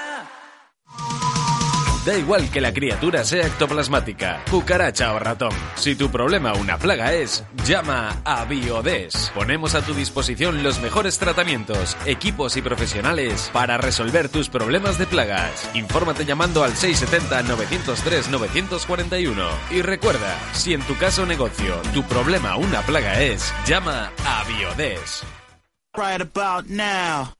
S3: Da igual que la criatura sea ectoplasmática, cucaracha o ratón. Si tu problema una plaga es, llama a Biodes. Ponemos a tu disposición los mejores tratamientos, equipos y profesionales para resolver tus problemas de plagas. Infórmate llamando al 670-903-941. Y recuerda, si en tu caso negocio tu problema una plaga es, llama a Biodes.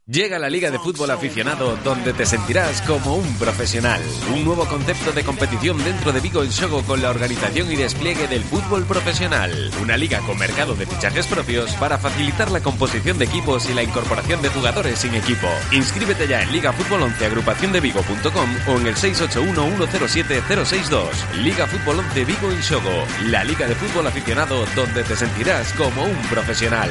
S3: Llega la Liga de Fútbol Aficionado donde te sentirás como un profesional. Un nuevo concepto de competición dentro de Vigo en Shogo con la organización y despliegue del fútbol profesional. Una liga con mercado de fichajes propios para facilitar la composición de equipos y la incorporación de jugadores sin equipo. Inscríbete ya en Liga Fútbol 11 agrupaciondevigo.com o en el 681-107-062. Liga Fútbol 11 Vigo en Shogo. La Liga de Fútbol Aficionado donde te sentirás como un profesional.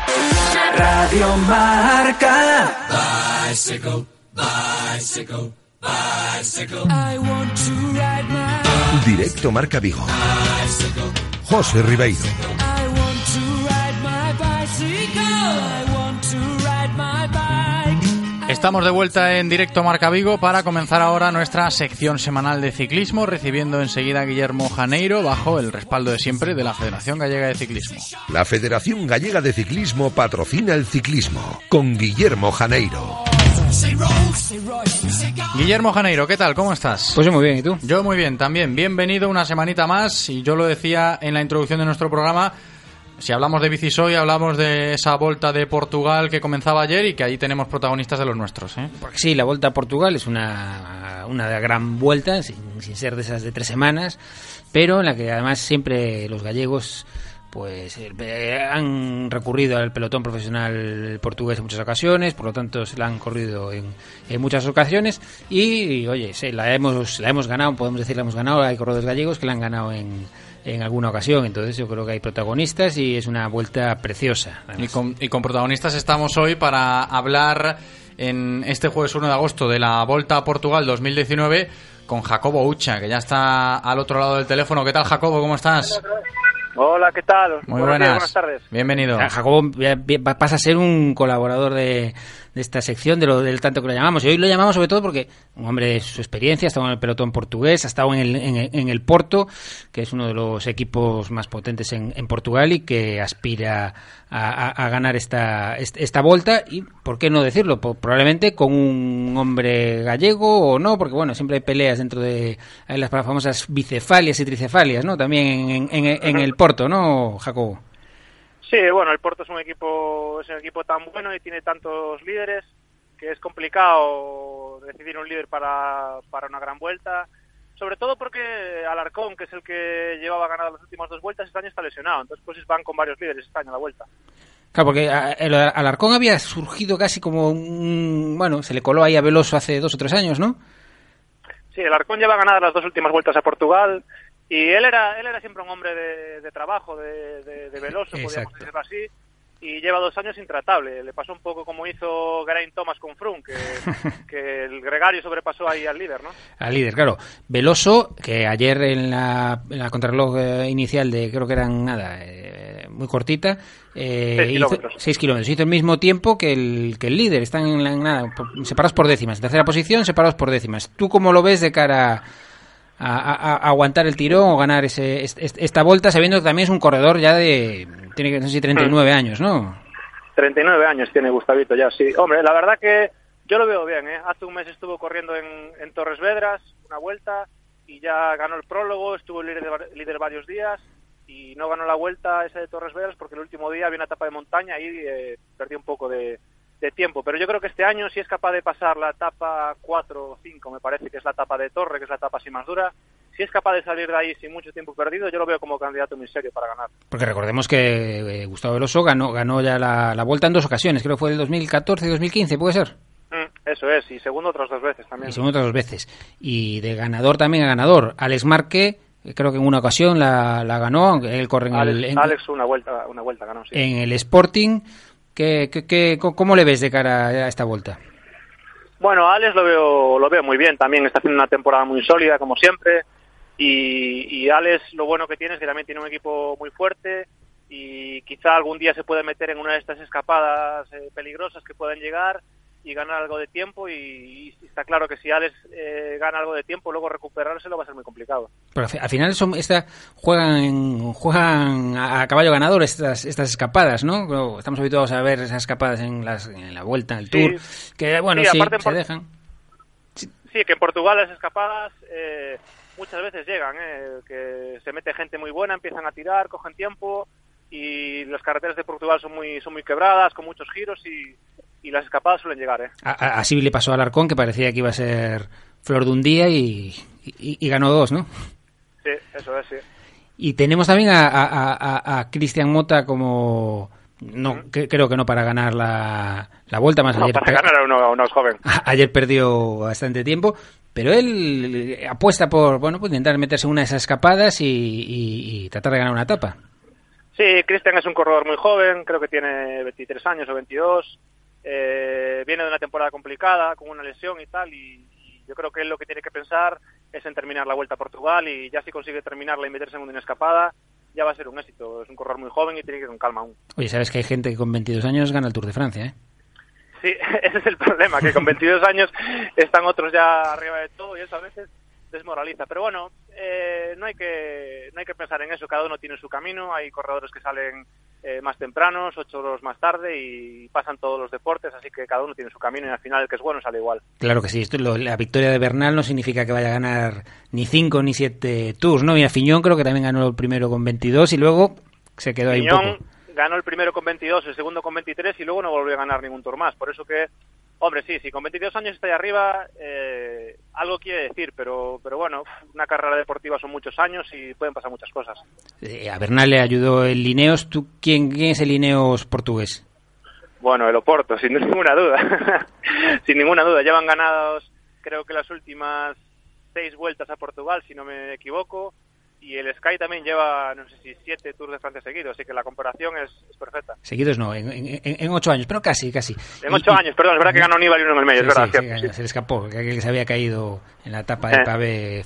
S4: Radio Marca. Bicycle, bicycle,
S9: bicycle. I want to ride my Directo Marca Vigo. Bicycle. José Ribeiro.
S2: Estamos de vuelta en directo Marca Vigo para comenzar ahora nuestra sección semanal de ciclismo, recibiendo enseguida a Guillermo Janeiro bajo el respaldo de siempre de la Federación Gallega de Ciclismo.
S9: La Federación Gallega de Ciclismo patrocina el ciclismo con Guillermo Janeiro.
S2: Guillermo Janeiro, ¿qué tal? ¿Cómo estás?
S13: Pues yo muy bien, ¿y tú?
S2: Yo muy bien, también. Bienvenido una semanita más y yo lo decía en la introducción de nuestro programa. Si hablamos de Bicisoy, hablamos de esa vuelta de Portugal que comenzaba ayer y que ahí tenemos protagonistas de los nuestros. ¿eh?
S13: Porque sí, la vuelta a Portugal es una, una gran vuelta, sin, sin ser de esas de tres semanas, pero en la que además siempre los gallegos pues eh, han recurrido al pelotón profesional portugués en muchas ocasiones, por lo tanto se la han corrido en, en muchas ocasiones y, oye, sí, la hemos la hemos ganado, podemos decir la hemos ganado, hay corredores gallegos que la han ganado en, en alguna ocasión, entonces yo creo que hay protagonistas y es una vuelta preciosa.
S2: Y con, y con protagonistas estamos hoy para hablar en este jueves 1 de agosto de la Volta a Portugal 2019 con Jacobo Ucha, que ya está al otro lado del teléfono. ¿Qué tal, Jacobo? ¿Cómo estás?
S14: Hola, ¿qué tal?
S2: Muy buenas. buenas tardes. Bienvenido.
S13: Jacobo pasa a ser un colaborador de, de esta sección, de lo, del tanto que lo llamamos. Y hoy lo llamamos sobre todo porque un hombre de su experiencia, ha estado en el pelotón portugués, ha estado en el, en, el Porto, que es uno de los equipos más potentes en, en Portugal y que aspira a, a, ganar esta, esta vuelta. Y, ¿por qué no decirlo? Probablemente con un hombre gallego o no, porque bueno, siempre hay peleas dentro de las famosas bicefalias y tricefalias, ¿no? También en, en el Porto, ¿no, Jacobo?
S14: Sí, bueno, el Porto es un equipo es un equipo tan bueno y tiene tantos líderes que es complicado decidir un líder para, para una gran vuelta, sobre todo porque Alarcón, que es el que llevaba ganado las últimas dos vueltas, este año está lesionado, entonces pues van con varios líderes este año a la vuelta.
S13: Claro, porque el Alarcón había surgido casi como un... Bueno, se le coló ahí a Veloso hace dos o tres años, ¿no?
S14: Sí, el Alarcón lleva ganadas las dos últimas vueltas a Portugal y él era, él era siempre un hombre de, trabajo, de, de Veloso, podríamos decirlo así y lleva dos años intratable. Le pasó un poco como hizo Geraint Thomas con Froome, que, el gregario sobrepasó ahí al líder, ¿no?
S13: Al líder, claro. Veloso, que ayer en la, en la contrarreloj eh, inicial de, creo que eran nada, eh, muy cortita, eh, seis, hizo, kilómetros. seis kilómetros. Hizo el mismo tiempo que el, que el líder. Están en la, nada, separados por décimas. tercera posición, separados por décimas. ¿Tú cómo lo ves de cara a, aguantar el tirón o ganar ese, esta vuelta, sabiendo que también es un corredor ya de, tiene que, no sé 39 años, ¿no?
S14: 39 años tiene Gustavito ya, sí. Hombre, la verdad que yo lo veo bien, ¿eh? Hace un mes estuvo corriendo en, en Torres Vedras, una vuelta, y ya ganó el prólogo, estuvo líder, líder varios días, y no ganó la vuelta esa de Torres Vedras porque el último día había una etapa de montaña y eh, perdió un poco de, de tiempo. Pero yo creo que este año, si es capaz de pasar la etapa 4 o 5, me parece que es la etapa de Torre, que es la etapa así más dura, si es capaz de salir de ahí sin mucho tiempo perdido, yo lo veo como candidato muy serio para ganar.
S13: Porque recordemos que eh, Gustavo Veloso ganó, ganó ya la, vuelta en dos ocasiones, creo que fue el 2014 y 2015, ¿puede ser?
S14: Mm, eso es, y segundo otras dos veces también.
S13: Y segundo otras dos veces. Y de ganador también a ganador. Alex Marque, eh, creo que en una ocasión la, ganó, él corre en
S14: el... Alex una vuelta, una vuelta ganó, sí.
S13: En el Sporting ¿Qué, qué, cómo le ves de cara a esta vuelta?
S14: Bueno, Alex lo veo, lo veo muy bien, también está haciendo una temporada muy sólida, como siempre, y, y Alex lo bueno que tiene es que también tiene un equipo muy fuerte y quizá algún día se puede meter en una de estas escapadas eh, peligrosas que pueden llegar y ganar algo de tiempo y, está claro que si Alex eh, gana algo de tiempo luego recuperárselo va a ser muy complicado.
S13: Pero al final son esta juegan juegan a caballo ganador estas estas escapadas no estamos habituados a ver esas escapadas en, las, en la vuelta en el tour que bueno sí, se dejan.
S14: Sí. que en Portugal las escapadas eh, muchas veces llegan eh, que se mete gente muy buena empiezan a tirar cogen tiempo y las carreteras de Portugal son muy son muy quebradas con muchos giros y y las escapadas suelen llegar. ¿eh?
S13: así le pasó a Alarcón, que parecía que iba a ser flor de un día y, y, ganó dos, ¿no?
S14: Sí, eso es, sí.
S13: Y tenemos también a, a, Cristian Mota como... No, creo que no para ganar la, la vuelta más
S14: ayer. Para ganar a uno, joven.
S13: Ayer perdió bastante tiempo, pero él apuesta por bueno pues intentar meterse en una de esas escapadas y, y, tratar de ganar una etapa.
S14: Sí, Cristian es un corredor muy joven, creo que tiene 23 años o 22 eh, viene de una temporada complicada, con una lesión y tal, y, yo creo que él lo que tiene que pensar es en terminar la Vuelta a Portugal y ya si consigue terminarla y meterse en una escapada, ya va a ser un éxito. Es un corredor muy joven y tiene que ir con calma aún.
S13: Oye, sabes que hay gente que con 22 años gana el Tour de Francia, ¿eh?
S14: Sí, ese es el problema, que con 22 años están otros ya arriba de todo y eso a veces desmoraliza. Pero bueno, eh, no hay que no hay que pensar en eso. Cada uno tiene su camino. Hay corredores que salen eh, más tempranos, ocho horas más tarde y pasan todos los deportes, así que cada uno tiene su camino y al final el que es bueno sale igual.
S13: Claro que sí, esto, la victoria de Bernal no significa que vaya a ganar ni cinco ni siete tours, ¿no? Mira, Fiñón creo que también ganó el primero con 22 y luego se quedó ahí un poco.
S14: ganó el primero con 22, el segundo con 23 y luego no volvió a ganar ningún tour más, por eso que Hombre, sí, sí, con 22 años está ahí arriba, eh, algo quiere decir, pero, pero bueno, una carrera deportiva son muchos años y pueden pasar muchas cosas.
S13: Eh, a Bernal le ayudó el Lineos. ¿Tú quién, es el Lineos portugués?
S14: Bueno, el Oporto, sin ninguna duda. sin ninguna duda. Llevan ganados, creo que las últimas seis vueltas a Portugal, si no me equivoco y el Sky también lleva, no sé si siete Tours de Francia seguidos, así que la comparación es, perfecta.
S13: Seguidos no, en, ocho años, pero casi, casi.
S14: En ocho años, perdón, es verdad que ganó Aníbal y uno en el medio, es verdad.
S13: se le escapó, que se había caído en la etapa de eh. Pavé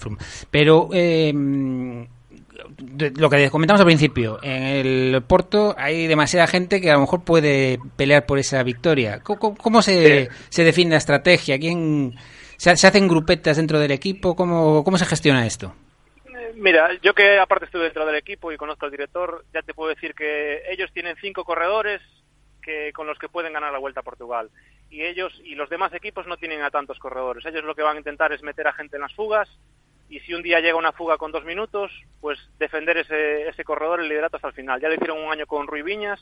S13: Pero eh, lo que comentamos al principio, en el Porto hay demasiada gente que a lo mejor puede pelear por esa victoria. ¿Cómo, se, se define la estrategia? ¿Quién, se, hacen grupetas dentro del equipo? ¿Cómo, cómo se gestiona esto?
S14: Mira, yo que aparte estuve dentro del equipo y conozco al director, ya te puedo decir que ellos tienen cinco corredores que con los que pueden ganar la Vuelta a Portugal. Y ellos y los demás equipos no tienen a tantos corredores. Ellos lo que van a intentar es meter a gente en las fugas y si un día llega una fuga con dos minutos, pues defender ese, ese corredor, el liderato hasta el final. Ya lo hicieron un año con Rui Viñas,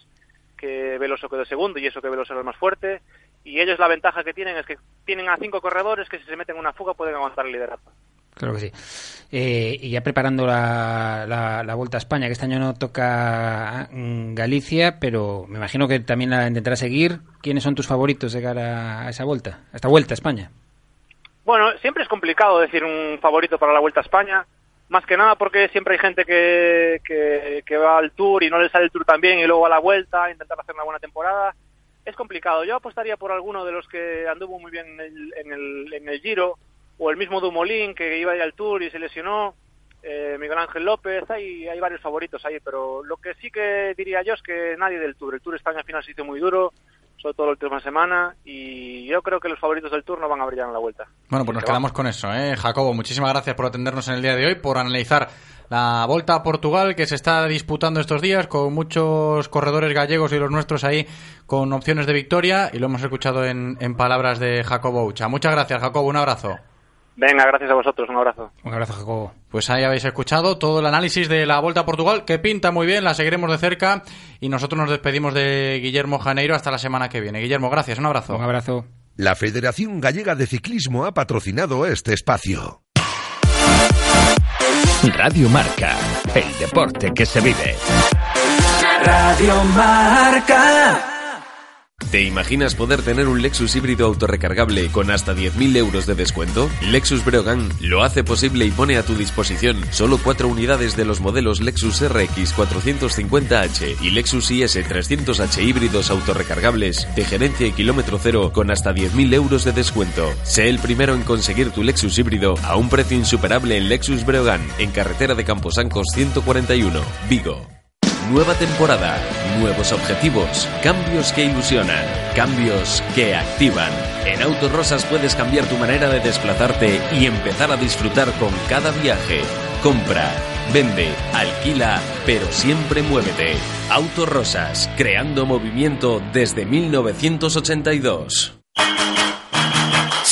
S14: que Veloso quedó segundo y eso que Veloso era el más fuerte. y ellos la ventaja que tienen es que tienen a cinco corredores que si se meten en una fuga pueden aguantar el liderato.
S13: Claro que sí. Eh, y ya preparando la, la, Vuelta a España, que este año no toca mm, Galicia, pero me imagino que también la intentará seguir. ¿Quiénes son tus favoritos de cara a esa vuelta, a esta Vuelta a España?
S14: Bueno, siempre es complicado decir un favorito para la Vuelta a España, más que nada porque siempre hay gente que, que, va al Tour y no le sale el Tour también y luego a la Vuelta, intentar hacer una buena temporada. Es complicado. Yo apostaría por alguno de los que anduvo muy bien en el, en el, en el Giro, o el mismo Dumolín que iba a ir al Tour y se lesionó, eh, Miguel Ángel López, hay, hay varios favoritos ahí, pero lo que sí que diría yo es que nadie del Tour. El Tour España al final se hizo muy duro, sobre todo la última semana, y yo creo que los favoritos del Tour no van a brillar en la vuelta.
S2: Bueno, pues nos quedamos con eso, ¿eh? Jacobo, muchísimas gracias por atendernos en el día de hoy, por analizar la Vuelta a Portugal que se está disputando estos días con muchos corredores gallegos y los nuestros ahí con opciones de victoria y lo hemos escuchado en, en palabras de Jacobo Ucha. Muchas gracias, Jacobo, un abrazo.
S14: Venga, gracias a vosotros, un abrazo.
S13: Un abrazo, Jacobo.
S2: Pues ahí habéis escuchado todo el análisis de la Vuelta a Portugal, que pinta muy bien, la seguiremos de cerca y nosotros nos despedimos de Guillermo Janeiro hasta la semana que viene. Guillermo, gracias, un abrazo.
S13: Un abrazo.
S9: La Federación Gallega de Ciclismo ha patrocinado este espacio.
S15: Radio Marca, el deporte que se vive.
S4: Radio Marca.
S3: ¿Te imaginas poder tener un Lexus híbrido autorrecargable con hasta 10.000 euros de descuento? Lexus Breogán lo hace posible y pone a tu disposición solo cuatro unidades de los modelos Lexus RX 450H y Lexus IS 300H híbridos autorrecargables de gerencia y kilómetro cero con hasta 10.000 euros de descuento. Sé el primero en conseguir tu Lexus híbrido a un precio insuperable en Lexus Breogán, en carretera de Camposancos 141, Vigo. Nueva temporada, nuevos objetivos, cambios que ilusionan, cambios que activan. En Autos Rosas puedes cambiar tu manera de desplazarte y empezar a disfrutar con cada viaje. Compra, vende, alquila, pero siempre muévete. Autos Rosas, creando movimiento desde 1982.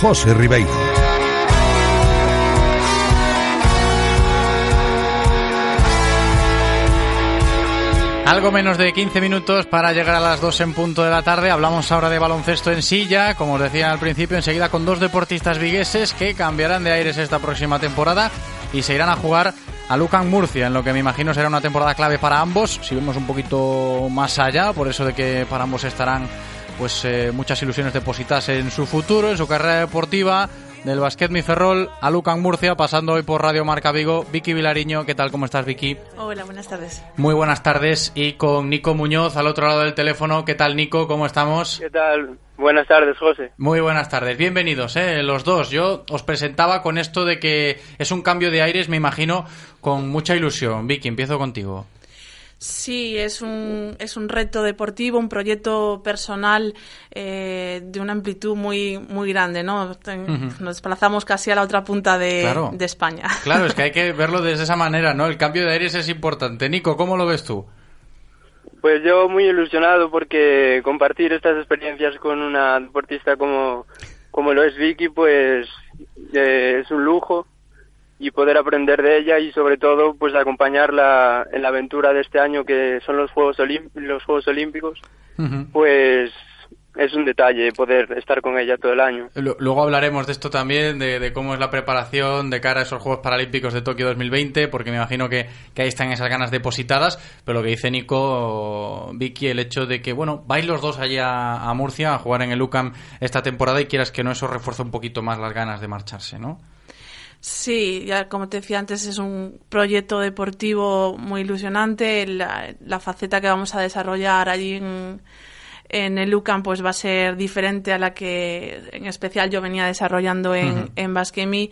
S9: José Ribeiro.
S2: Algo menos de 15 minutos para llegar a las 2 en punto de la tarde. Hablamos ahora de baloncesto en silla, como os decía al principio, enseguida con dos deportistas vigueses que cambiarán de aires esta próxima temporada y se irán a jugar a Lucan Murcia, en lo que me imagino será una temporada clave para ambos, si vemos un poquito más allá, por eso de que para ambos estarán pues eh, muchas ilusiones depositadas en su futuro, en su carrera deportiva, del basquet Mi Ferrol a Lucan Murcia, pasando hoy por Radio Marca Vigo. Vicky Vilariño, ¿qué tal? ¿Cómo estás, Vicky?
S16: Hola, buenas tardes.
S2: Muy buenas tardes. Y con Nico Muñoz al otro lado del teléfono. ¿Qué tal, Nico? ¿Cómo estamos?
S17: ¿Qué tal? Buenas tardes, José.
S2: Muy buenas tardes. Bienvenidos, ¿eh? los dos. Yo os presentaba con esto de que es un cambio de aires, me imagino, con mucha ilusión. Vicky, empiezo contigo.
S16: Sí, es un, es un reto deportivo, un proyecto personal eh, de una amplitud muy, muy grande, ¿no? Nos desplazamos casi a la otra punta de, de, España.
S2: Claro, es que hay que verlo desde esa manera, ¿no? El cambio de aires es importante. Nico, ¿cómo lo ves tú?
S17: Pues yo muy ilusionado porque compartir estas experiencias con una deportista como, como lo es Vicky, pues eh, es un lujo y poder aprender de ella y sobre todo pues acompañarla en la aventura de este año que son los Juegos, los Juegos Olímpicos, pues es un detalle poder estar con ella todo el año.
S2: Luego hablaremos de esto también, de, cómo es la preparación de cara a esos Juegos Paralímpicos de Tokio 2020, porque me imagino que, ahí están esas ganas depositadas, pero lo que dice Nico, Vicky, el hecho de que, bueno, vais los dos allá a Murcia a jugar en el UCAM esta temporada y quieras que no, eso refuerza un poquito más las ganas de marcharse, ¿no?
S16: Sí, ya como te decía antes, es un proyecto deportivo muy ilusionante. la faceta que vamos a desarrollar allí en en el UCAM pues va a ser diferente a la que en especial yo venía desarrollando en, en Basquemi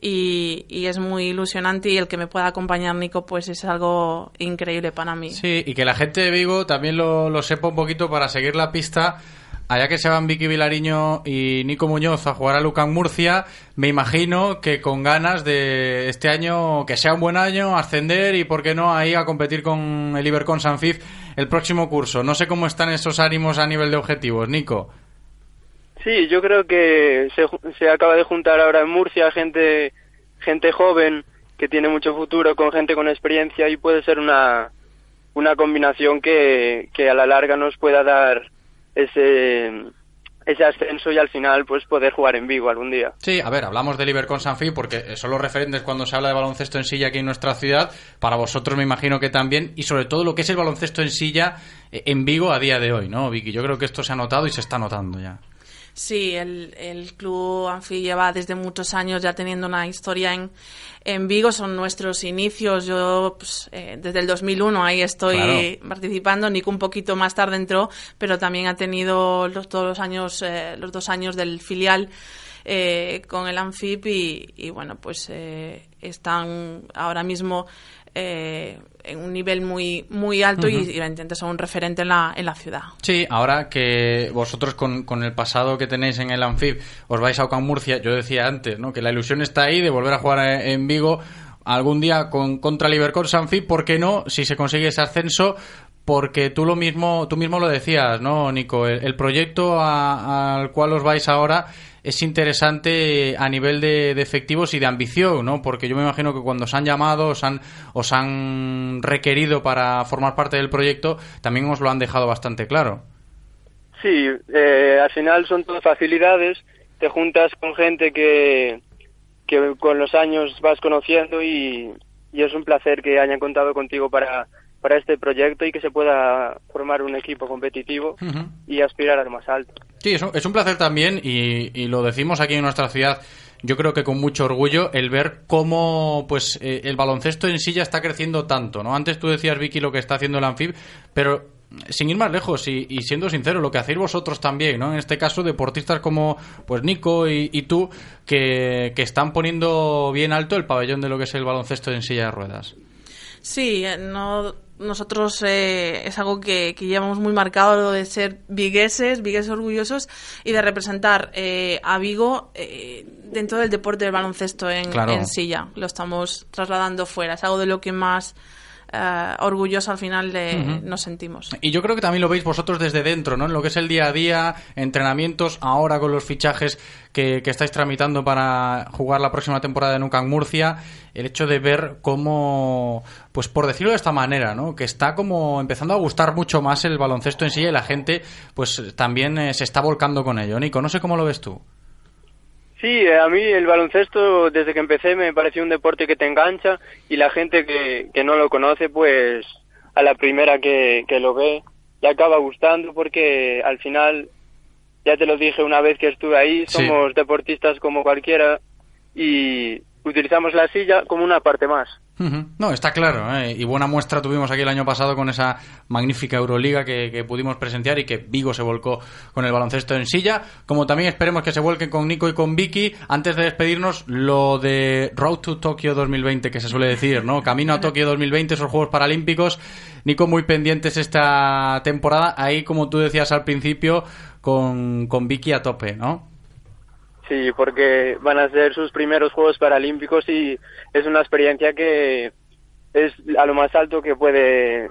S16: y, y, es muy ilusionante y el que me pueda acompañar Nico pues es algo increíble para mí.
S2: Sí, y que la gente de Vigo también lo, lo sepa un poquito para seguir la pista allá que se van Vicky Vilariño y Nico Muñoz a jugar a Lucan Murcia, me imagino que con ganas de este año, que sea un buen año, ascender y, ¿por qué no, ahí a competir con el Ibercon Sanfif el próximo curso. No sé cómo están esos ánimos a nivel de objetivos, Nico.
S17: Sí, yo creo que se, se acaba de juntar ahora en Murcia gente, gente joven que tiene mucho futuro con gente con experiencia y puede ser una, una combinación que, que a la larga nos pueda dar ese ese ascenso y al final pues poder jugar en Vigo algún día.
S2: Sí, a ver, hablamos del Ibercon Sanfi porque son los referentes cuando se habla de baloncesto en silla aquí en nuestra ciudad, para vosotros me imagino que también, y sobre todo lo que es el baloncesto en silla eh, en Vigo a día de hoy, ¿no, Vicky? Yo creo que esto se ha notado y se está notando ya.
S16: Sí, el, el club Anfi lleva desde muchos años ya teniendo una historia en, en Vigo, son nuestros inicios. Yo pues, eh, desde el 2001 ahí estoy participando. Nico un poquito más tarde entró, pero también ha tenido los, todos los años, eh, los dos años del filial. Eh, con el Anfip y, y bueno pues están ahora mismo eh, en un nivel muy muy alto y, evidentemente son un referente en la, en la ciudad.
S2: Sí, ahora que vosotros con, con el pasado que tenéis en el Anfib os vais a Ocam Murcia, yo decía antes, ¿no? que la ilusión está ahí de volver a jugar en Vigo algún día con, contra Libercon Sanfib, ¿por qué no? Si se consigue ese ascenso, porque tú lo mismo, tú mismo lo decías, ¿no, Nico? El, proyecto al cual os vais ahora es interesante a nivel de, efectivos y de ambición, ¿no? Porque yo me imagino que cuando os han llamado, os han, os han requerido para formar parte del proyecto, también os lo han dejado bastante claro.
S17: Sí, eh, al final son todas facilidades, te juntas con gente que, que con los años vas conociendo y, y es un placer que hayan contado contigo para, para este proyecto y que se pueda formar un equipo competitivo y aspirar a lo más alto.
S2: Sí, es un, es un placer también y, lo decimos aquí en nuestra ciudad yo creo que con mucho orgullo el ver cómo pues eh, el baloncesto en sí ya está creciendo tanto, ¿no? Antes tú decías Vicky lo que está haciendo el Anfib, pero sin ir más lejos y, siendo sincero, lo que hacéis vosotros también, ¿no? En este caso, deportistas como pues Nico y, tú, que, que, están poniendo bien alto el pabellón de lo que es el baloncesto en silla de ruedas.
S16: Sí, eh, no nosotros eh, es algo que, llevamos muy marcado lo de ser vigueses, vigueses orgullosos y de representar eh, a Vigo eh, dentro del deporte del baloncesto en, en, silla. Lo estamos trasladando fuera. Es algo de lo que más uh, orgulloso al final de, nos sentimos.
S2: Y yo creo que también lo veis vosotros desde dentro, ¿no? En lo que es el día a día, entrenamientos, ahora con los fichajes que, estáis tramitando para jugar la próxima temporada de Nucan Murcia, el hecho de ver cómo, pues por decirlo de esta manera, ¿no? Que está como empezando a gustar mucho más el baloncesto en sí y la gente, pues también eh, se está volcando con ello. Nico, no sé cómo lo ves tú.
S17: Sí, eh, a mí el baloncesto desde que empecé me pareció un deporte que te engancha y la gente que, que no lo conoce pues a la primera que, que lo ve le acaba gustando porque al final, ya te lo dije una vez que estuve ahí, somos deportistas como cualquiera y utilizamos la silla como una parte más.
S2: No, está claro. ¿eh? Y buena muestra tuvimos aquí el año pasado con esa magnífica Euroliga que, pudimos presenciar y que Vigo se volcó con el baloncesto en silla. Como también esperemos que se vuelquen con Nico y con Vicky. Antes de despedirnos, lo de Road to Tokyo 2020, que se suele decir, ¿no? Camino a Tokio 2020, esos Juegos Paralímpicos. Nico, muy pendientes esta temporada. Ahí, como tú decías al principio, con, con Vicky a tope, ¿no?
S17: Sí, porque van a ser sus primeros Juegos Paralímpicos y es una experiencia que es a lo más alto que puede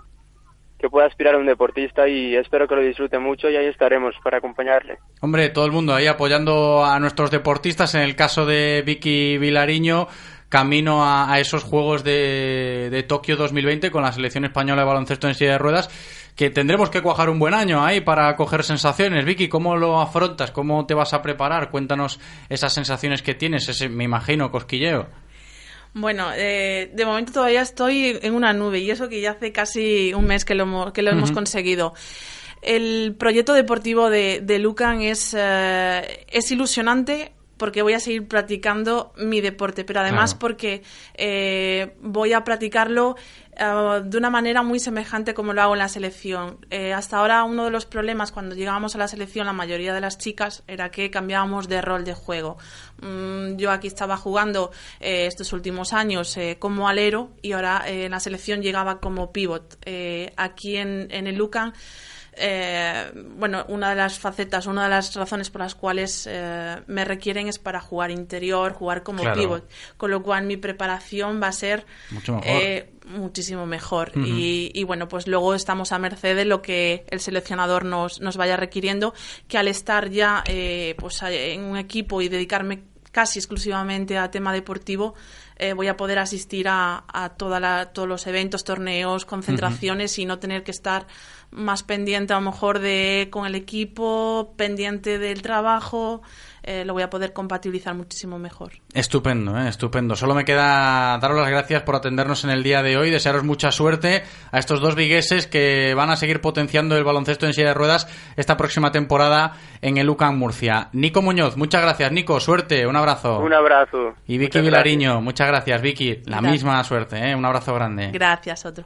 S17: que pueda aspirar un deportista y espero que lo disfrute mucho y ahí estaremos para acompañarle.
S2: Hombre, todo el mundo ahí apoyando a nuestros deportistas. En el caso de Vicky Vilariño, camino a, esos Juegos de, de, Tokio 2020 con la selección española de baloncesto en silla de ruedas, que tendremos que cuajar un buen año ahí para coger sensaciones. Vicky, ¿cómo lo afrontas? ¿Cómo te vas a preparar? Cuéntanos esas sensaciones que tienes, ese, me imagino, cosquilleo.
S16: Bueno, eh, de momento todavía estoy en una nube y eso que ya hace casi un mes que lo, que lo hemos conseguido. El proyecto deportivo de, de Lucan es, eh, es ilusionante, porque voy a seguir practicando mi deporte, pero además porque eh, voy a practicarlo eh, de una manera muy semejante como lo hago en la selección. Eh, hasta ahora uno de los problemas cuando llegábamos a la selección, la mayoría de las chicas, era que cambiábamos de rol de juego. Mm, yo aquí estaba jugando estos últimos años como alero y ahora en la selección llegaba como pivot. aquí en, en el Lucan eh, bueno, una de las facetas, una de las razones por las cuales eh, me requieren es para jugar interior, jugar como pivot, con lo cual mi preparación va a ser eh, muchísimo mejor. y, bueno, pues luego estamos a merced de lo que el seleccionador nos, nos vaya requiriendo, que al estar ya pues en un equipo y dedicarme casi exclusivamente a tema deportivo, voy a poder asistir a, a toda todos los eventos, torneos, concentraciones y no tener que estar más pendiente a lo mejor de con el equipo, pendiente del trabajo, eh, lo voy a poder compatibilizar muchísimo mejor.
S2: Estupendo, eh, estupendo. Solo me queda daros las gracias por atendernos en el día de hoy, desearos mucha suerte a estos dos vigueses que van a seguir potenciando el baloncesto en silla de ruedas esta próxima temporada en el UCAM Murcia. Nico Muñoz, muchas gracias, Nico, suerte, un abrazo.
S17: Un abrazo.
S2: Y Vicky Vilariño, muchas gracias, Vicky, la misma suerte, eh, un abrazo grande.
S16: Gracias, otro.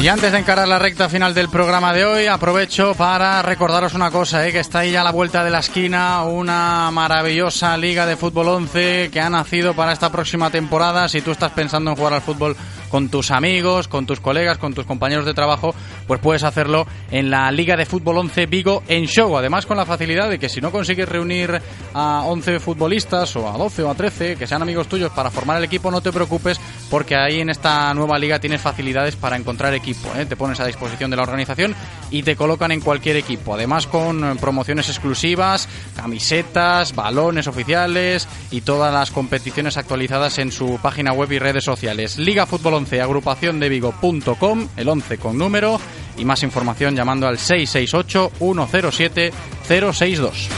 S2: Y antes de encarar la recta final del programa de hoy, aprovecho para recordaros una cosa, ¿eh? que está ahí a la vuelta de la esquina una maravillosa liga de fútbol 11 que ha nacido para esta próxima temporada. Si tú estás pensando en jugar al fútbol con tus amigos, con tus colegas, con tus compañeros de trabajo, pues puedes hacerlo en la Liga de Fútbol 11 Vigo en Show. Además, con la facilidad de que si no consigues reunir a 11 futbolistas o a 12 o a 13 que sean amigos tuyos para formar el equipo, no te preocupes porque ahí en esta nueva liga tienes facilidades para encontrar equipo. ¿eh? Te pones a disposición de la organización y te colocan en cualquier equipo. Además con promociones exclusivas, camisetas, balones oficiales y todas las competiciones actualizadas en su página web y redes sociales. Liga Fútbol 11, agrupación de Vigo.com, el 11 con número y más información llamando al 668 107 062.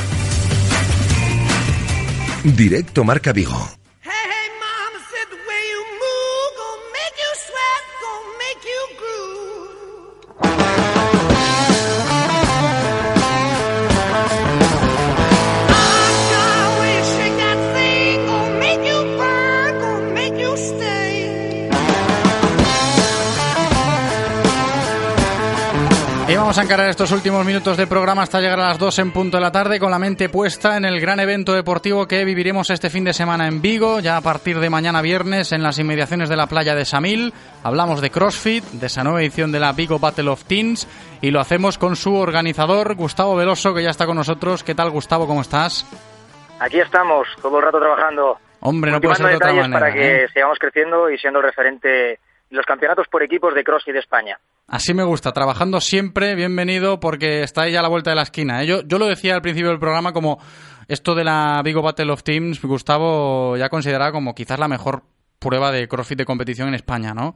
S9: Directo Marca Vigo.
S2: Vamos a encarar estos últimos minutos de programa hasta llegar a las 2 en punto de la tarde con la mente puesta en el gran evento deportivo que viviremos este fin de semana en Vigo, ya a partir de mañana viernes en las inmediaciones de la playa de Samil. Hablamos de CrossFit, de esa nueva edición de la Vigo Battle of Teens y lo hacemos con su organizador, Gustavo Veloso, que ya está con nosotros. ¿Qué tal, Gustavo? ¿Cómo estás?
S18: Aquí estamos, todo el rato trabajando.
S2: Hombre, no puede ser de otra manera.
S18: Para que
S2: ¿eh?
S18: sigamos creciendo y siendo el referente los campeonatos por equipos de CrossFit de España.
S2: Así me gusta, trabajando siempre, bienvenido, porque está ahí a la vuelta de la esquina. ¿eh? Yo, yo lo decía al principio del programa como esto de la Vigo Battle of Teams, Gustavo ya consideraba como quizás la mejor prueba de CrossFit de competición en España, ¿no?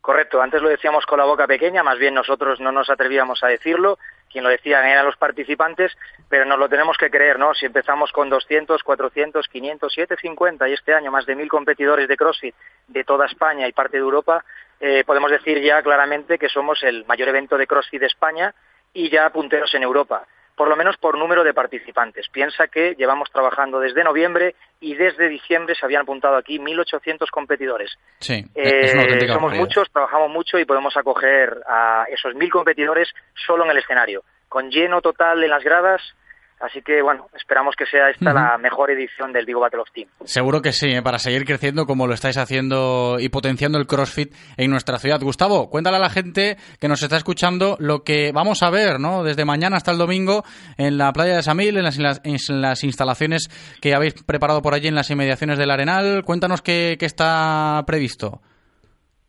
S18: Correcto, antes lo decíamos con la boca pequeña, más bien nosotros no nos atrevíamos a decirlo, quien lo decía eran los participantes, pero nos lo tenemos que creer, ¿no? Si empezamos con 200, 400, 500, 750 y este año más de mil competidores de CrossFit de toda España y parte de Europa, eh, podemos decir ya claramente que somos el mayor evento de CrossFit de España y ya punteros en Europa por lo menos por número de participantes. Piensa que llevamos trabajando desde noviembre y desde diciembre se habían apuntado aquí 1.800 competidores.
S2: Sí, eh,
S18: somos muchos, trabajamos mucho y podemos acoger a esos 1.000 competidores solo en el escenario, con lleno total en las gradas, Así que, bueno, esperamos que sea esta la mejor edición del Vigo Battle of Team.
S2: Seguro que sí, ¿eh? para seguir creciendo como lo estáis haciendo y potenciando el CrossFit en nuestra ciudad. Gustavo, cuéntale a la gente que nos está escuchando lo que vamos a ver, ¿no? Desde mañana hasta el domingo en la playa de Samil, en las, en las instalaciones que habéis preparado por allí en las inmediaciones del Arenal. Cuéntanos qué, qué está previsto.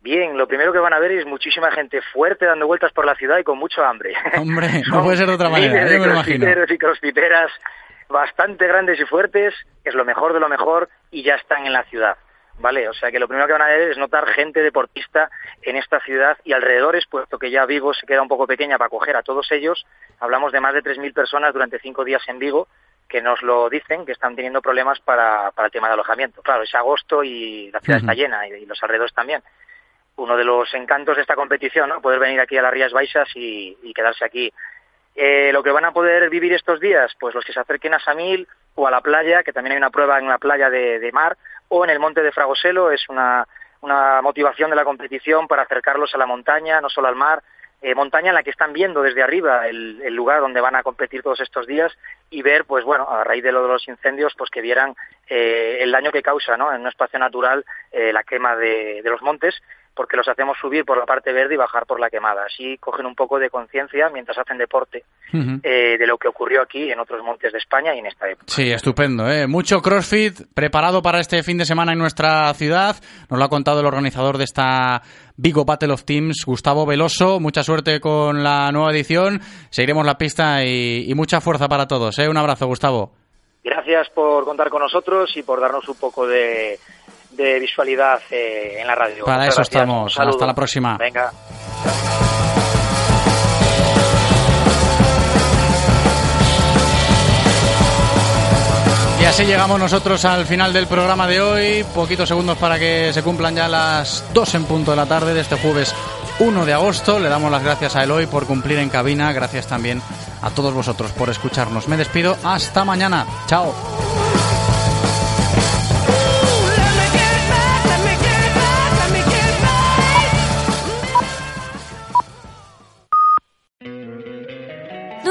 S18: Bien, lo primero que van a ver es muchísima gente fuerte dando vueltas por la ciudad y con mucho hambre.
S2: Hombre, no puede ser de otra manera, yo me lo imagino.
S18: y crossfiteras bastante grandes y fuertes, es lo mejor de lo mejor y ya están en la ciudad. ¿Vale? O sea que lo primero que van a ver es notar gente deportista en esta ciudad y alrededores, puesto que ya Vigo se queda un poco pequeña para acoger a todos ellos. Hablamos de más de 3.000 personas durante cinco días en Vigo que nos lo dicen, que están teniendo problemas para, para el tema de alojamiento. Claro, es agosto y la ciudad está llena y los alrededores también uno de los encantos de esta competición, ¿no? poder venir aquí a las Rías Baixas y, quedarse aquí. Eh, lo que van a poder vivir estos días, pues los que se acerquen a Samil o a la playa, que también hay una prueba en la playa de, mar, o en el monte de Fragoselo, es una, una motivación de la competición para acercarlos a la montaña, no solo al mar, eh, montaña en la que están viendo desde arriba el, lugar donde van a competir todos estos días y ver, pues bueno, a raíz de lo de los incendios, pues que vieran eh, el daño que causa. En un espacio natural la quema de los montes porque los hacemos subir por la parte verde y bajar por la quemada. Así cogen un poco de conciencia mientras hacen deporte eh, de lo que ocurrió aquí en otros montes de España y en esta época.
S2: Sí, estupendo. ¿eh? Mucho CrossFit preparado para este fin de semana en nuestra ciudad. Nos lo ha contado el organizador de esta Vigo Battle of Teams, Gustavo Veloso. Mucha suerte con la nueva edición. Seguiremos la pista y, mucha fuerza para todos. ¿eh? Un abrazo, Gustavo.
S18: Gracias por contar con nosotros y por darnos un poco de de visualidad eh, en la radio.
S2: Para eso estamos. Hasta la próxima.
S18: Venga.
S2: Y así llegamos nosotros al final del programa de hoy. Poquitos segundos para que se cumplan ya las 2 en punto de la tarde de este jueves 1 de agosto. Le damos las gracias a Eloy por cumplir en cabina. Gracias también a todos vosotros por escucharnos. Me despido. Hasta mañana. Chao.